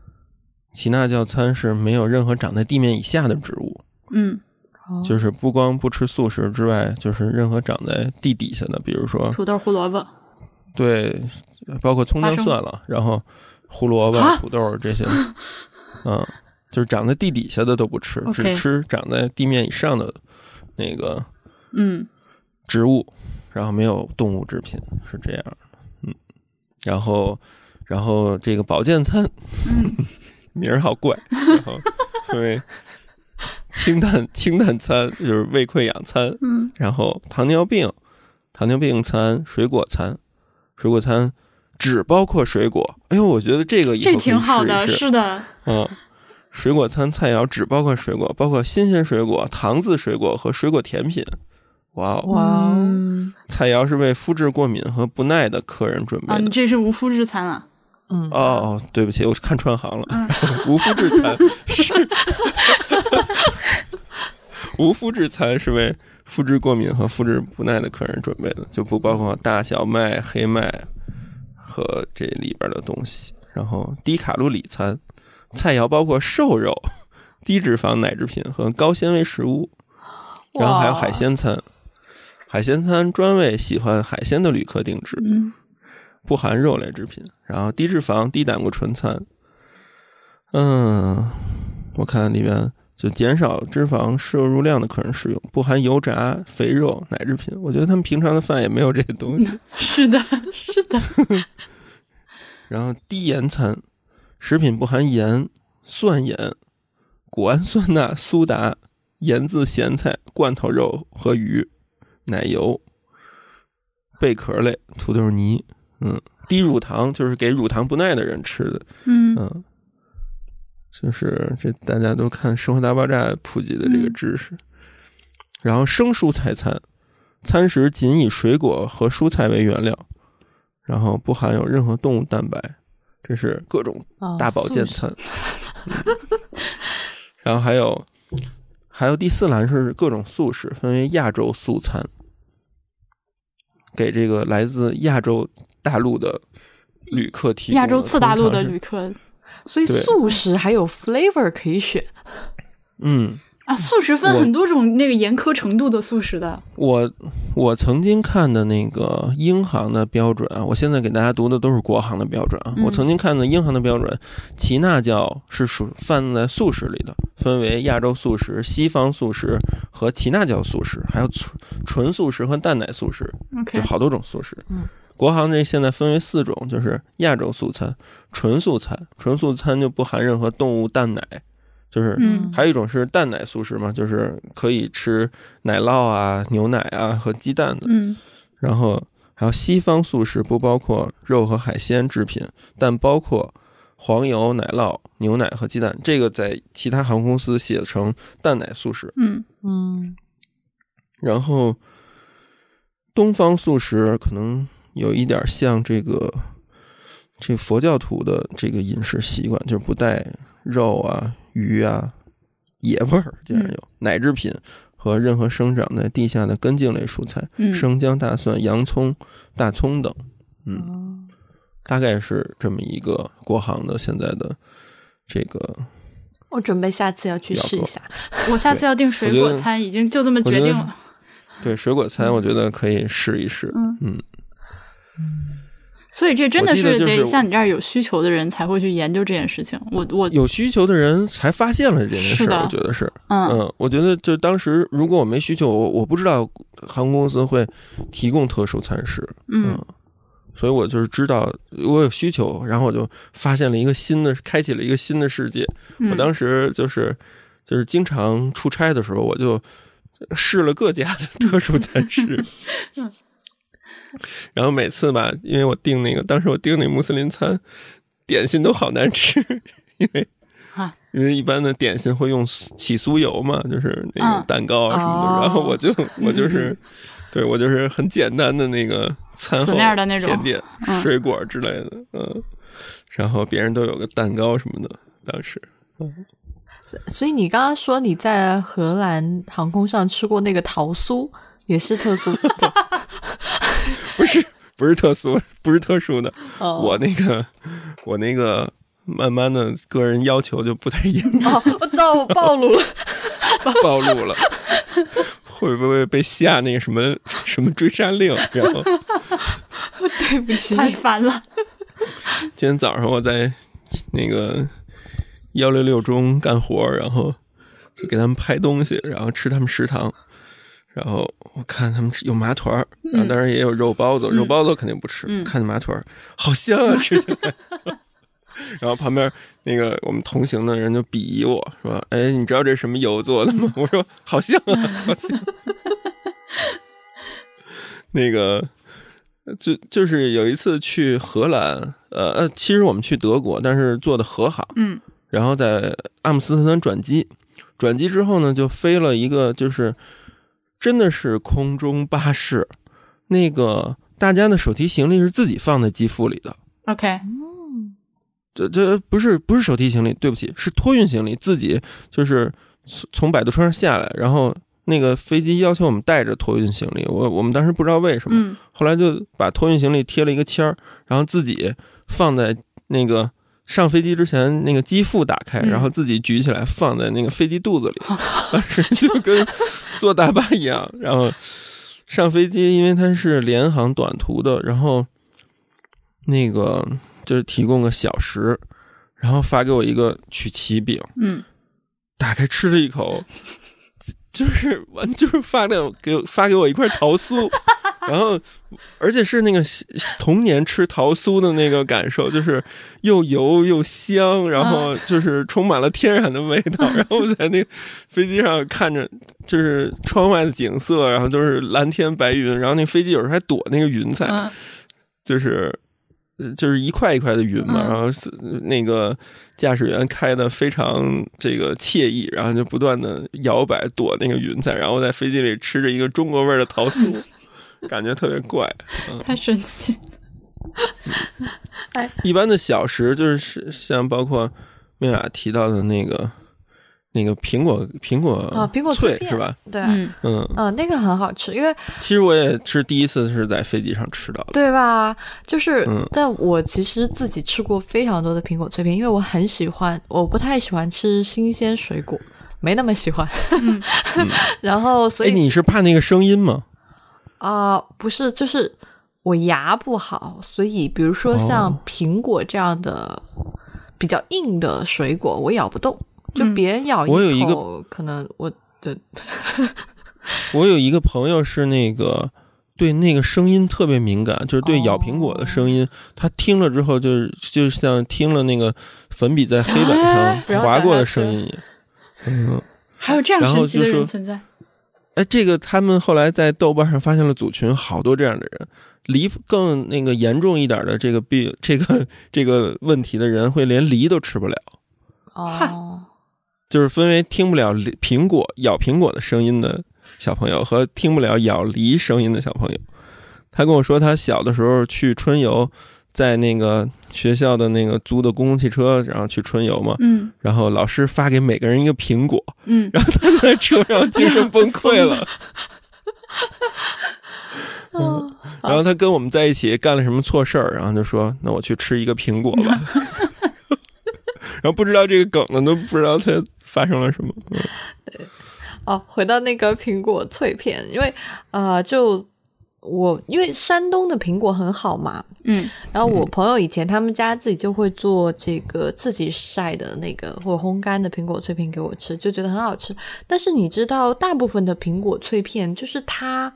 耆那教餐是没有任何长在地面以下的植物，嗯。就是不光不吃素食之外，就是任何长在地底下的，比如说土豆、胡萝卜，对，包括葱姜蒜了，然后胡萝卜、土豆这些，嗯，就是长在地底下的都不吃，只吃长在地面以上的那个嗯植物，然后没有动物制品，是这样，嗯，然后然后这个保健餐，名儿好怪，然后因为。清淡清淡餐就是胃溃疡餐，嗯，然后糖尿病，糖尿病餐，水果餐，水果餐只包括水果。哎呦，我觉得这个这挺好的，是的，嗯，水果餐菜肴只包括水果，包括新鲜水果、糖渍水果和水果甜品。哇哦，哇哦，菜肴是为肤质过敏和不耐的客人准备的。啊，你这是无麸质餐了。嗯，哦，对不起，我看串行了，无麸质餐是。无麸质餐是为肤质过敏和肤质不耐的客人准备的，就不包括大小麦、黑麦和这里边的东西。然后低卡路里餐，菜肴包括瘦肉、低脂肪奶制品和高纤维食物。然后还有海鲜餐，海鲜餐专为喜欢海鲜的旅客定制，不含肉类制品。然后低脂肪、低胆固醇餐，嗯，我看里面。就减少脂肪摄入量的客人使用，不含油炸、肥肉、奶制品。我觉得他们平常的饭也没有这些东西。是的，是的。然后低盐餐，食品不含盐、蒜盐、谷氨酸钠、苏打、盐渍咸菜、罐头肉和鱼、奶油、贝壳类、土豆泥。嗯，低乳糖就是给乳糖不耐的人吃的。嗯嗯。就是这，大家都看《生活大爆炸》普及的这个知识。然后生蔬菜餐，餐食仅以水果和蔬菜为原料，然后不含有任何动物蛋白，这是各种大保健餐。然后还有，还有第四栏是各种素食，分为亚洲素餐，给这个来自亚洲大陆的旅客提供。亚洲次大陆的旅客。所以素食还有 flavor 可以选，嗯啊，素食分很多种那个严苛程度的素食的。我我曾经看的那个英航的标准啊，我现在给大家读的都是国航的标准啊。我曾经看的英航的标准，奇那教是属放在素食里的，分为亚洲素食、西方素食和奇那教素食，还有纯纯素食和蛋奶素食，就好多种素食。嗯。国航这现在分为四种，就是亚洲素餐、纯素餐，纯素餐就不含任何动物蛋奶，就是还有一种是蛋奶素食嘛，就是可以吃奶酪啊、牛奶啊和鸡蛋的。嗯，然后还有西方素食，不包括肉和海鲜制品，但包括黄油、奶酪、牛奶和鸡蛋。这个在其他航空公司写成蛋奶素食。嗯嗯。然后东方素食可能有一点像这个这佛教徒的这个饮食习惯，就是不带肉啊、鱼啊、野味儿，竟然有奶制品。和任何生长在地下的根茎类蔬菜，生姜、大蒜、洋葱、大葱等，嗯，大概是这么一个国行的现在的这个。我准备下次要去试一下，我下次要订水果餐，已经就这么决定了。对水果餐，我觉得可以试一试。嗯嗯。所以这真的是得像你这样有需求的人才会去研究这件事情。我我有需求的人才发现了这件事，我觉得是。嗯，我觉得就当时如果我没需求，我我不知道航空公司会提供特殊餐食。嗯，所以我就是知道我有需求，然后我就发现了一个新的，开启了一个新的世界。我当时就是就是经常出差的时候，我就试了各家的 特殊餐食。然后每次吧，因为我订那个，当时我订那穆斯林餐，点心都好难吃，因为啊，因为一般的点心会用起酥油嘛，就是那个蛋糕啊什么的。然后我就我就是，对我就是很简单的那个餐后甜点、水果之类的，嗯。然后别人都有个蛋糕什么的，当时。嗯所以你刚刚说你在荷兰航空上吃过那个桃酥，也是特殊。不是不是特殊，不是特殊的。我那个我那个慢慢的个人要求就不太严。哦，我操！我暴露了，暴露了，会不会被下那个什么什么追杀令？然后对不起，太烦了。今天早上我在那个幺六六中干活，然后就给他们拍东西，然后吃他们食堂。然后我看他们有麻团儿，然后当然也有肉包子，肉包子肯定不吃。看见麻团儿，好香啊，吃起来。然后旁边那个我们同行的人就鄙夷我说：“哎，你知道这是什么油做的吗？” 我说：“好香啊，好香。”那个就就是有一次去荷兰，呃呃，其实我们去德国，但是坐的和航，嗯，然后在阿姆斯特丹转机，转机之后呢，就飞了一个就是。真的是空中巴士，那个大家的手提行李是自己放在机腹里的。OK，这这不是不是手提行李，对不起，是托运行李，自己就是从从摆渡车上下来，然后那个飞机要求我们带着托运行李，我我们当时不知道为什么，后来就把托运行李贴了一个签儿，然后自己放在那个。上飞机之前，那个机腹打开，然后自己举起来放在那个飞机肚子里，当时就跟坐大巴一样。然后上飞机，因为它是联航短途的，然后那个就是提供个小食，然后发给我一个曲奇饼，嗯，打开吃了一口，就是完就是发给给发给我一块桃酥。然后，而且是那个童年吃桃酥的那个感受，就是又油又香，然后就是充满了天然的味道。然后在那个飞机上看着，就是窗外的景色，然后就是蓝天白云，然后那飞机有时候还躲那个云彩，就是就是一块一块的云嘛。然后那个驾驶员开的非常这个惬意，然后就不断的摇摆躲那个云彩，然后在飞机里吃着一个中国味的桃酥。感觉特别怪，太神奇。哎，一般的小食就是像包括妙雅提到的那个那个苹果苹果啊苹果脆是吧？对，嗯嗯，那个很好吃，因为其实我也是第一次是在飞机上吃到的，对吧？就是，但我其实自己吃过非常多的苹果脆片，因为我很喜欢，我不太喜欢吃新鲜水果，没那么喜欢。然后，所以你是怕那个声音吗？啊，不是，就是我牙不好，所以比如说像苹果这样的比较硬的水果，我咬不动。就别人咬一口，可能我的。我有一个朋友是那个对那个声音特别敏感，就是对咬苹果的声音，他听了之后就是就像听了那个粉笔在黑板上划过的声音一样。嗯，还有这样神奇的人存在。哎，这个他们后来在豆瓣上发现了组群，好多这样的人。梨更那个严重一点的这个病，这个这个问题的人会连梨都吃不了。哦，就是分为听不了苹果咬苹果的声音的小朋友和听不了咬梨声音的小朋友。他跟我说，他小的时候去春游，在那个学校的那个租的公共汽车，然后去春游嘛。嗯。然后老师发给每个人一个苹果。嗯。然后他在车上精神崩溃了。嗯，然后他跟我们在一起干了什么错事儿，然后就说：“那我去吃一个苹果吧。”然后不知道这个梗呢，都不知道他发生了什么。对，哦，回到那个苹果脆片，因为呃，就我因为山东的苹果很好嘛，嗯，然后我朋友以前他们家自己就会做这个自己晒的那个或者烘干的苹果脆片给我吃，就觉得很好吃。但是你知道，大部分的苹果脆片就是它。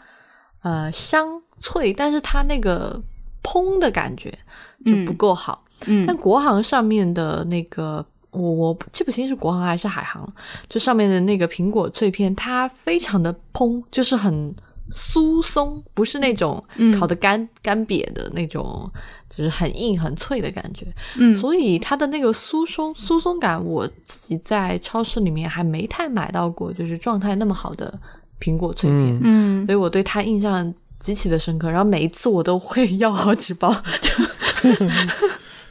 呃，香脆，但是它那个烹的感觉就不够好。嗯，但国行上面的那个，我我记不清是国行还是海航，就上面的那个苹果脆片，它非常的烹，就是很酥松，不是那种烤的干干瘪的那种，就是很硬很脆的感觉。嗯，所以它的那个酥松酥松感，我自己在超市里面还没太买到过，就是状态那么好的。苹果脆片，嗯，所以我对它印象极其的深刻。然后每一次我都会要好几包。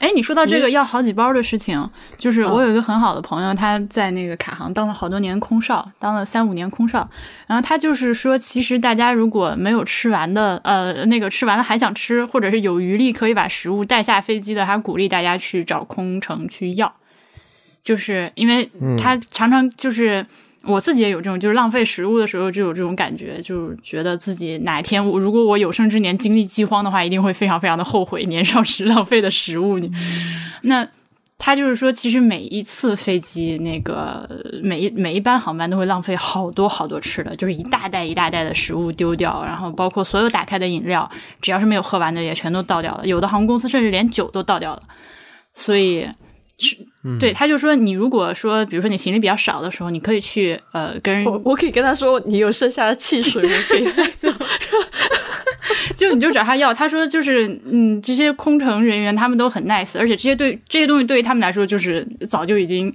哎，你说到这个要好几包的事情，就是我有一个很好的朋友，他在那个卡行当了好多年空少，当了三五年空少。然后他就是说，其实大家如果没有吃完的，呃，那个吃完了还想吃，或者是有余力可以把食物带下飞机的，他鼓励大家去找空乘去要，就是因为他常常就是。我自己也有这种，就是浪费食物的时候就有这种感觉，就觉得自己哪天我如果我有生之年经历饥荒的话，一定会非常非常的后悔年少时浪费的食物。那他就是说，其实每一次飞机那个每一每一班航班都会浪费好多好多吃的，就是一大袋一大袋的食物丢掉，然后包括所有打开的饮料，只要是没有喝完的也全都倒掉了。有的航空公司甚至连酒都倒掉了，所以。是，对，他就说，你如果说，比如说你行李比较少的时候，你可以去呃跟人，我可以跟他说，你有剩下的汽水，我可以走，就你就找他要。他说就是，嗯，这些空乘人员他们都很 nice，而且这些对这些东西对于他们来说就是早就已经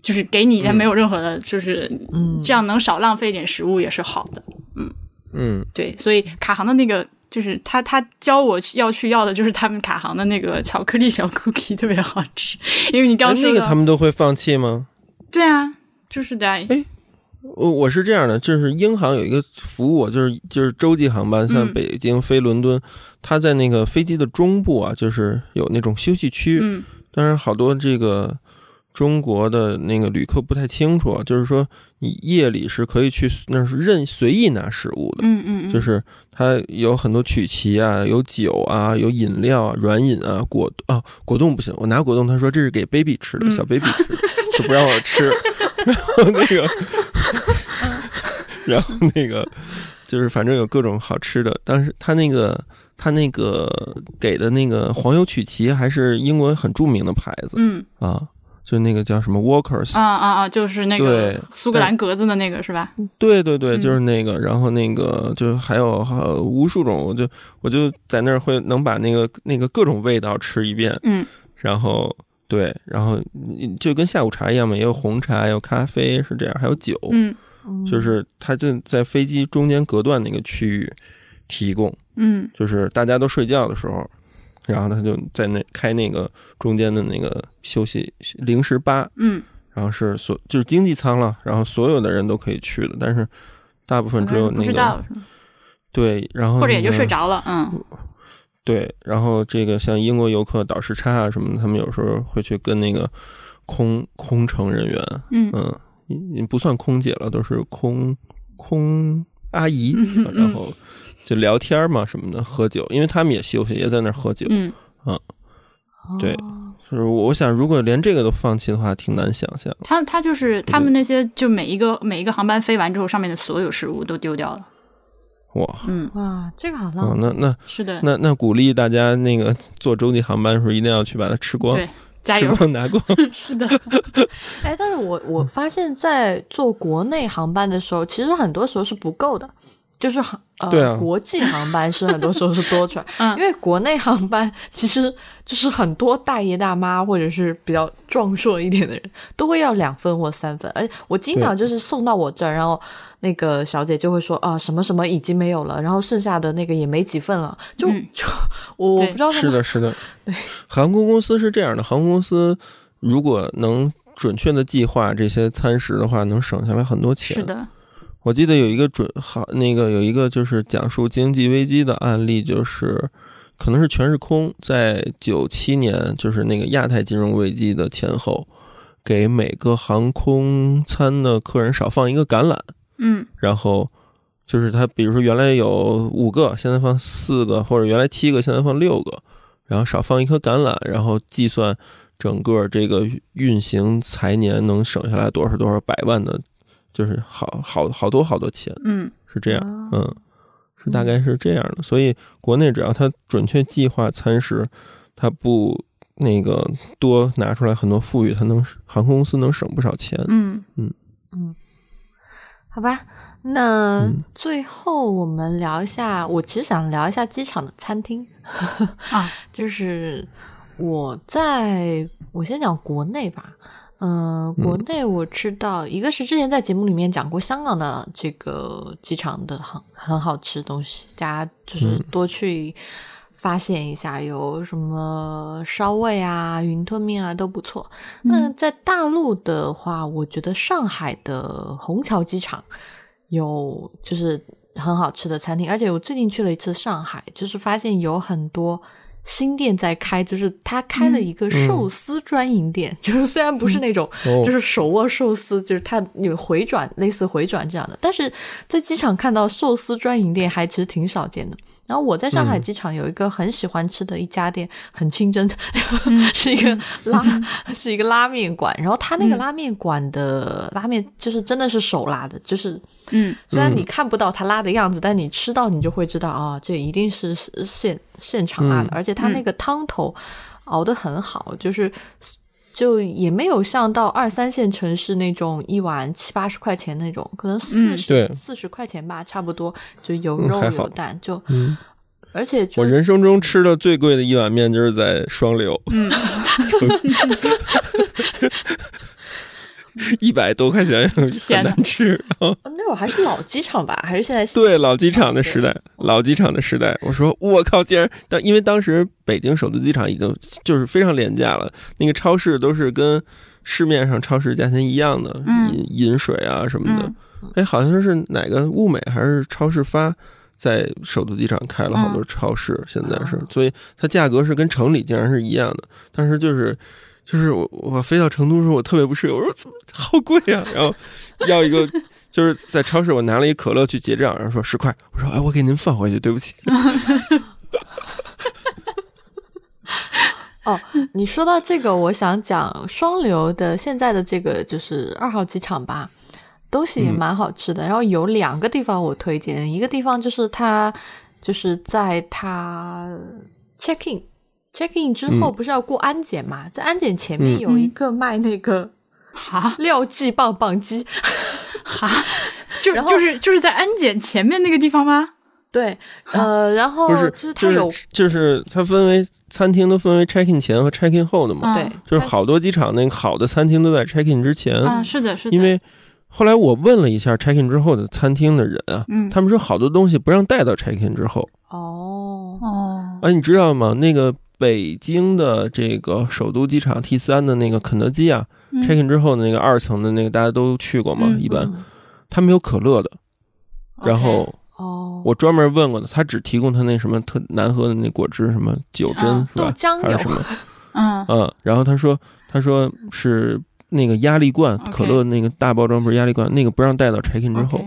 就是给你，他没有任何的，就是嗯，这样能少浪费一点食物也是好的，嗯。嗯，对，所以卡航的那个。就是他，他教我要去要的，就是他们卡行的那个巧克力小 cookie，特别好吃。因为你刚说那个，他们都会放弃吗？对啊，就是的。哎，我我是这样的，就是英航有一个服务，就是就是洲际航班，像北京飞伦敦，它在那个飞机的中部啊，就是有那种休息区。嗯，但是好多这个。中国的那个旅客不太清楚，就是说你夜里是可以去那是任随意拿食物的，嗯嗯，就是它有很多曲奇啊，有酒啊，有饮料啊，软饮啊，果啊果冻不行，我拿果冻，他说这是给 baby 吃的，小 baby 吃的，就不让我吃，然后那个，然后那个就是反正有各种好吃的，但是他那个他那个给的那个黄油曲奇还是英国很著名的牌子，嗯。啊。就那个叫什么 Walkers 啊啊啊，就是那个苏格兰格子的那个是吧？对对对，就是那个。然后那个就还有无数种，我就我就在那儿会能把那个那个各种味道吃一遍。嗯，然后对，然后就跟下午茶一样嘛，也有红茶，有咖啡是这样，还有酒。嗯，就是它就在飞机中间隔断那个区域提供。嗯，就是大家都睡觉的时候。然后他就在那开那个中间的那个休息零食吧，嗯，然后是所就是经济舱了，然后所有的人都可以去的，但是大部分只有那个，对，然后或者也就睡着了，嗯，对，然后这个像英国游客倒时差啊什么的，他们有时候会去跟那个空空乘人员，嗯。嗯，不算空姐了，都是空空阿姨，然后。就聊天嘛什么的，喝酒，因为他们也休息，也在那儿喝酒。嗯，啊，对，就是我想，如果连这个都放弃的话，挺难想象。他他就是他们那些，就每一个每一个航班飞完之后，上面的所有食物都丢掉了。哇，嗯，哇，这个好浪漫。那那是的，那那鼓励大家那个坐洲际航班的时候，一定要去把它吃光。对加油，拿光。是的，哎，但是我我发现，在坐国内航班的时候，其实很多时候是不够的。就是航呃，国际航班是很多时候是多出来，因为国内航班其实就是很多大爷大妈或者是比较壮硕一点的人都会要两份或三份，而且我经常就是送到我这儿，然后那个小姐就会说啊什么什么已经没有了，然后剩下的那个也没几份了，就就我不知道是的，是的，对，航空公司是这样的，航空公司如果能准确的计划这些餐食的话，能省下来很多钱，是的。我记得有一个准好那个有一个就是讲述经济危机的案例，就是可能是全日空在九七年，就是那个亚太金融危机的前后，给每个航空餐的客人少放一个橄榄，嗯，然后就是他比如说原来有五个，现在放四个，或者原来七个，现在放六个，然后少放一颗橄榄，然后计算整个这个运行财年能省下来多少多少百万的。就是好好好多好多钱，嗯，是这样，嗯，是大概是这样的。所以国内只要他准确计划餐食，他不那个多拿出来很多富裕，他能航空公司能省不少钱。嗯嗯嗯，好吧，那最后我们聊一下，我其实想聊一下机场的餐厅啊，就是我在我先讲国内吧。嗯，国内我知道，一个是之前在节目里面讲过香港的这个机场的很很好吃的东西，大家就是多去发现一下，有什么烧味啊、云吞面啊都不错。那在大陆的话，我觉得上海的虹桥机场有就是很好吃的餐厅，而且我最近去了一次上海，就是发现有很多。新店在开，就是他开了一个寿司专营店，就是虽然不是那种，就是手握寿司，就是他有回转，类似回转这样的，但是在机场看到寿司专营店还其实挺少见的。然后我在上海机场有一个很喜欢吃的一家店，很清真，是一个拉，是一个拉面馆。然后他那个拉面馆的拉面就是真的是手拉的，就是嗯，虽然你看不到他拉的样子，但你吃到你就会知道啊，这一定是现现场拉的。而且他那个汤头熬得很好，就是就也没有像到二三线城市那种一碗七八十块钱那种，可能四十四十块钱吧，差不多就有肉有蛋就。而且我人生中吃的最贵的一碗面就是在双流，一百多块钱 很难吃。那会儿还是老机场吧？还是现在？对，老机场的时代，老机场的时代。我说我靠，竟然当因为当时北京首都机场已经就是非常廉价了，那个超市都是跟市面上超市价钱一样的，饮饮水啊什么的。哎，好像是哪个物美还是超市发。在首都机场开了好多超市，现在是，所以它价格是跟城里竟然是一样的。但是就是，就是我我飞到成都的时候，我特别不适应，我说怎么好贵啊？然后要一个，就是在超市我拿了一可乐去结账，然后说十块，我说哎，我给您放回去，对不起。哦，你说到这个，我想讲双流的现在的这个就是二号机场吧。东西也蛮好吃的，然后有两个地方我推荐，一个地方就是它就是在它 check in check in 之后不是要过安检嘛，在安检前面有一个卖那个哈？廖记棒棒鸡，哈，就就是就是在安检前面那个地方吗？对，呃，然后不是就是它有就是它分为餐厅都分为 check in 前和 check in 后的嘛，对，就是好多机场那个好的餐厅都在 check in 之前啊，是的，是的，因为。后来我问了一下 check in 之后的餐厅的人啊，他们说好多东西不让带到 check in 之后。哦。哦，哎，你知道吗？那个北京的这个首都机场 T 三的那个肯德基啊，check in 之后的那个二层的那个大家都去过吗？一般，他没有可乐的。然后，哦，我专门问过的，他只提供他那什么特难喝的那果汁，什么九珍是吧？还是什么？嗯嗯，然后他说，他说是。那个压力罐可乐那个大包装不是压力罐，那个不让带到 check in 之后。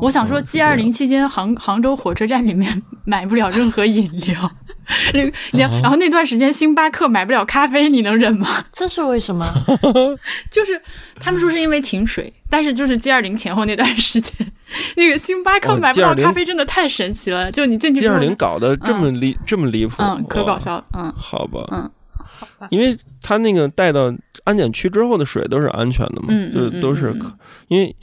我想说，G 二零期间杭杭州火车站里面买不了任何饮料，然然后那段时间星巴克买不了咖啡，你能忍吗？这是为什么？就是他们说是因为停水，但是就是 G 二零前后那段时间，那个星巴克买不到咖啡真的太神奇了。就你进去 G 二零搞得这么离这么离谱，嗯，可搞笑了，嗯，好吧，嗯。好吧因为他那个带到安检区之后的水都是安全的嘛，就都是可，因为。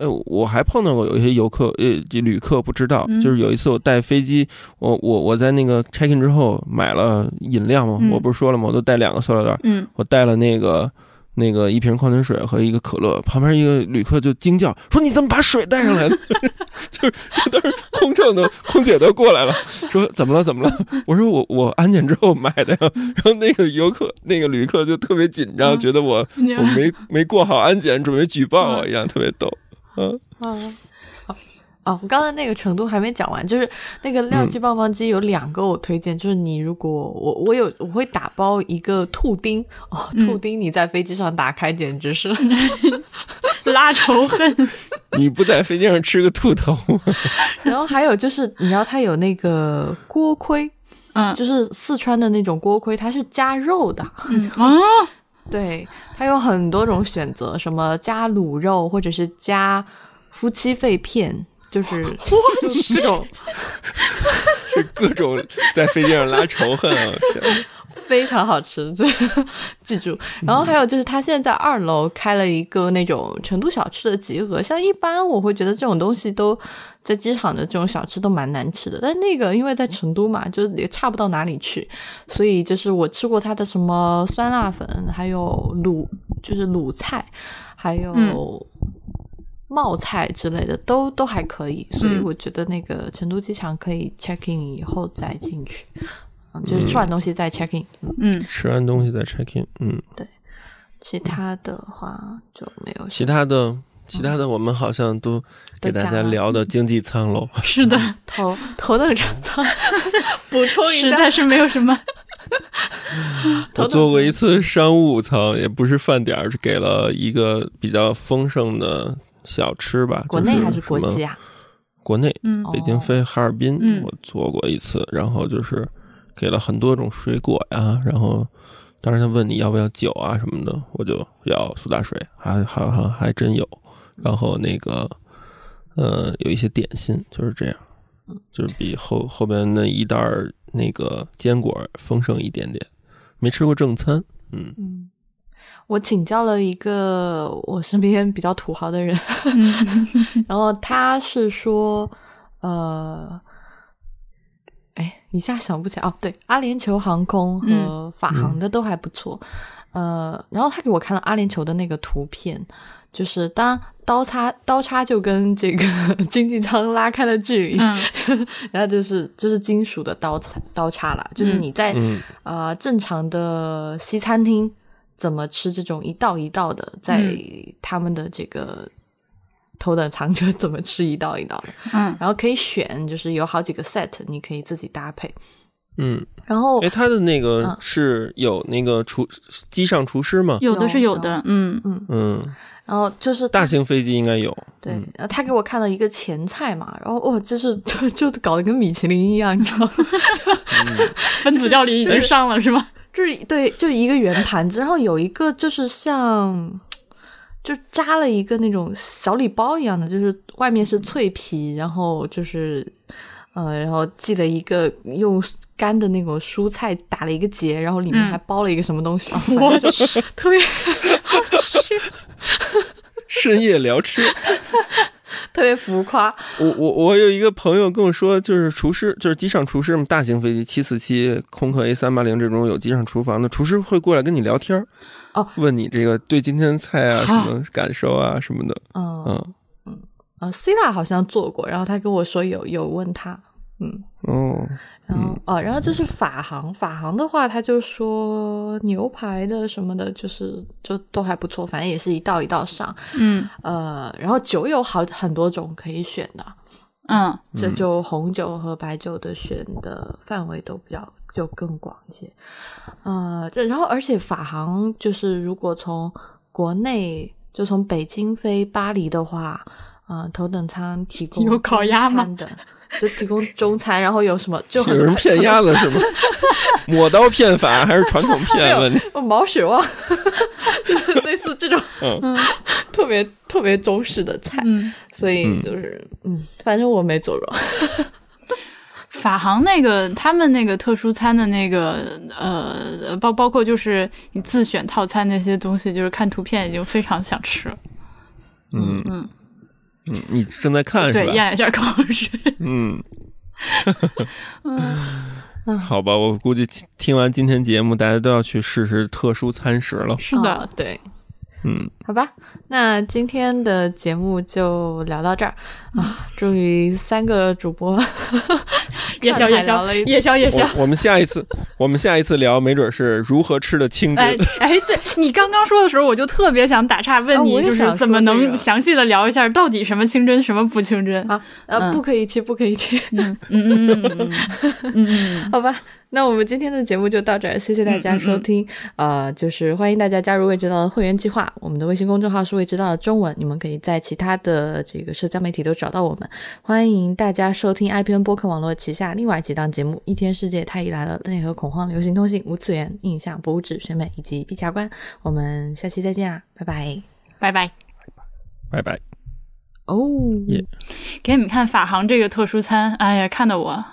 呃，我还碰到过有一些游客，呃，旅客不知道，就是有一次我带飞机，我我我在那个 check in 之后买了饮料嘛，我不是说了吗？我都带两个塑料袋，嗯，我带了那个那个一瓶矿泉水和一个可乐，旁边一个旅客就惊叫说：“你怎么把水带上来的？” 就是当时空乘的空姐都过来了，说：“怎么了？怎么了？” 我说：“我我安检之后买的呀。”然后那个游客那个旅客就特别紧张，觉得我我没没过好安检，准备举报我一样，特别逗。嗯。啊哦，我刚才那个程度还没讲完，就是那个亮鸡棒棒鸡有两个我推荐，就是你如果我我有我会打包一个兔丁哦，兔丁你在飞机上打开简直是 拉仇恨，你不在飞机上吃个兔头吗？然后还有就是你知道它有那个锅盔，嗯，就是四川的那种锅盔，它是加肉的。啊。对，它有很多种选择，什么加卤肉，或者是加夫妻肺片，就是各种，是各种 在飞机上拉仇恨啊！天。非常好吃，这 记住。然后还有就是，他现在在二楼开了一个那种成都小吃的集合。像一般我会觉得这种东西都在机场的这种小吃都蛮难吃的，但那个因为在成都嘛，就是也差不到哪里去，所以就是我吃过他的什么酸辣粉，还有卤就是卤菜，还有冒菜之类的，都都还可以。所以我觉得那个成都机场可以 check in 以后再进去。就是吃完东西再 check in，嗯，吃完东西再 check in，嗯，对，其他的话就没有。其他的，其他的我们好像都给大家聊的经济舱喽。是的，头头等舱，补充一下，实在是没有什么。我坐过一次商务舱，也不是饭点儿，是给了一个比较丰盛的小吃吧。国内还是国际啊？国内，北京飞哈尔滨，我坐过一次，然后就是。给了很多种水果呀，然后当时他问你要不要酒啊什么的，我就要苏打水，还还还还真有。然后那个呃有一些点心，就是这样，就是比后后边那一袋那个坚果丰盛一点点。没吃过正餐，嗯嗯，我请教了一个我身边比较土豪的人，然后他是说呃。哎，一下想不起来哦。对，阿联酋航空和法航的都还不错。呃，然后他给我看了阿联酋的那个图片，就是当刀叉刀叉就跟这个 经济舱拉开了距离，然后就是就是金属的刀叉刀叉了。就是你在呃正常的西餐厅怎么吃这种一道一道的，在他们的这个。头等舱就怎么吃一道一道。的，嗯，然后可以选，就是有好几个 set，你可以自己搭配，嗯，然后，哎，他的那个是有那个厨机上厨师吗？有的是有的，嗯。嗯。嗯，然后就是大型飞机应该有，对，然后他给我看了一个前菜嘛，然后哇，就是 就就搞得跟米其林一样，你知道吗？分子料理已经上了是吗？就是对，就一个圆盘子，然后有一个就是像。就扎了一个那种小礼包一样的，就是外面是脆皮，然后就是，呃，然后系了一个用干的那种蔬菜打了一个结，然后里面还包了一个什么东西，我就特别 深夜聊吃，特别浮夸。我我我有一个朋友跟我说，就是厨师，就是机上厨师嘛，大型飞机七四七、空客 A 三八零这种有机上厨房的厨师会过来跟你聊天儿。哦，问你这个对今天菜啊什么感受啊什么的，嗯。嗯。嗯，呃，C 拉好像做过，然后他跟我说有有问他，嗯。哦，然后哦，然后就是法航，法航的话他就说牛排的什么的，就是就都还不错，反正也是一道一道上，嗯。呃，然后酒有好很多种可以选的，嗯，这就红酒和白酒的选的范围都比较。就更广一些，呃，这然后而且法航就是如果从国内就从北京飞巴黎的话，呃，头等舱提供有烤鸭吗？的就提供中餐，然后有什么就有人骗鸭子是吗？抹刀骗法还是传统 骗问题？毛血旺，就是类似这种嗯特别特别中式的菜，所以就是嗯，反正我没做过。法航那个他们那个特殊餐的那个呃，包包括就是你自选套餐那些东西，就是看图片已经非常想吃。嗯嗯嗯，你正在看是吧？对，咽一下口水。嗯。嗯，好吧，我估计听完今天节目，大家都要去试试特殊餐食了。是的，对。嗯，好吧，那今天的节目就聊到这儿啊！终于三个主播夜宵夜宵夜宵夜宵。我们下一次，我们下一次聊，没准是如何吃的清真。哎，对你刚刚说的时候，我就特别想打岔问你，就是怎么能详细的聊一下，到底什么清真，什么不清真啊？呃，不可以去，不可以去。嗯嗯嗯嗯嗯，好吧。那我们今天的节目就到这儿，谢谢大家收听。呃，就是欢迎大家加入未知道的会员计划，我们的微信公众号是未知道的中文，你们可以在其他的这个社交媒体都找到我们。欢迎大家收听 IPN 播客网络旗下另外几档节目：一天世界、太医来了、内核恐慌、流行通信、无次元、印象、博物志、审美以及陛下观。我们下期再见啊，拜拜，拜拜，拜拜。哦，给你们看法航这个特殊餐，哎呀，看得我。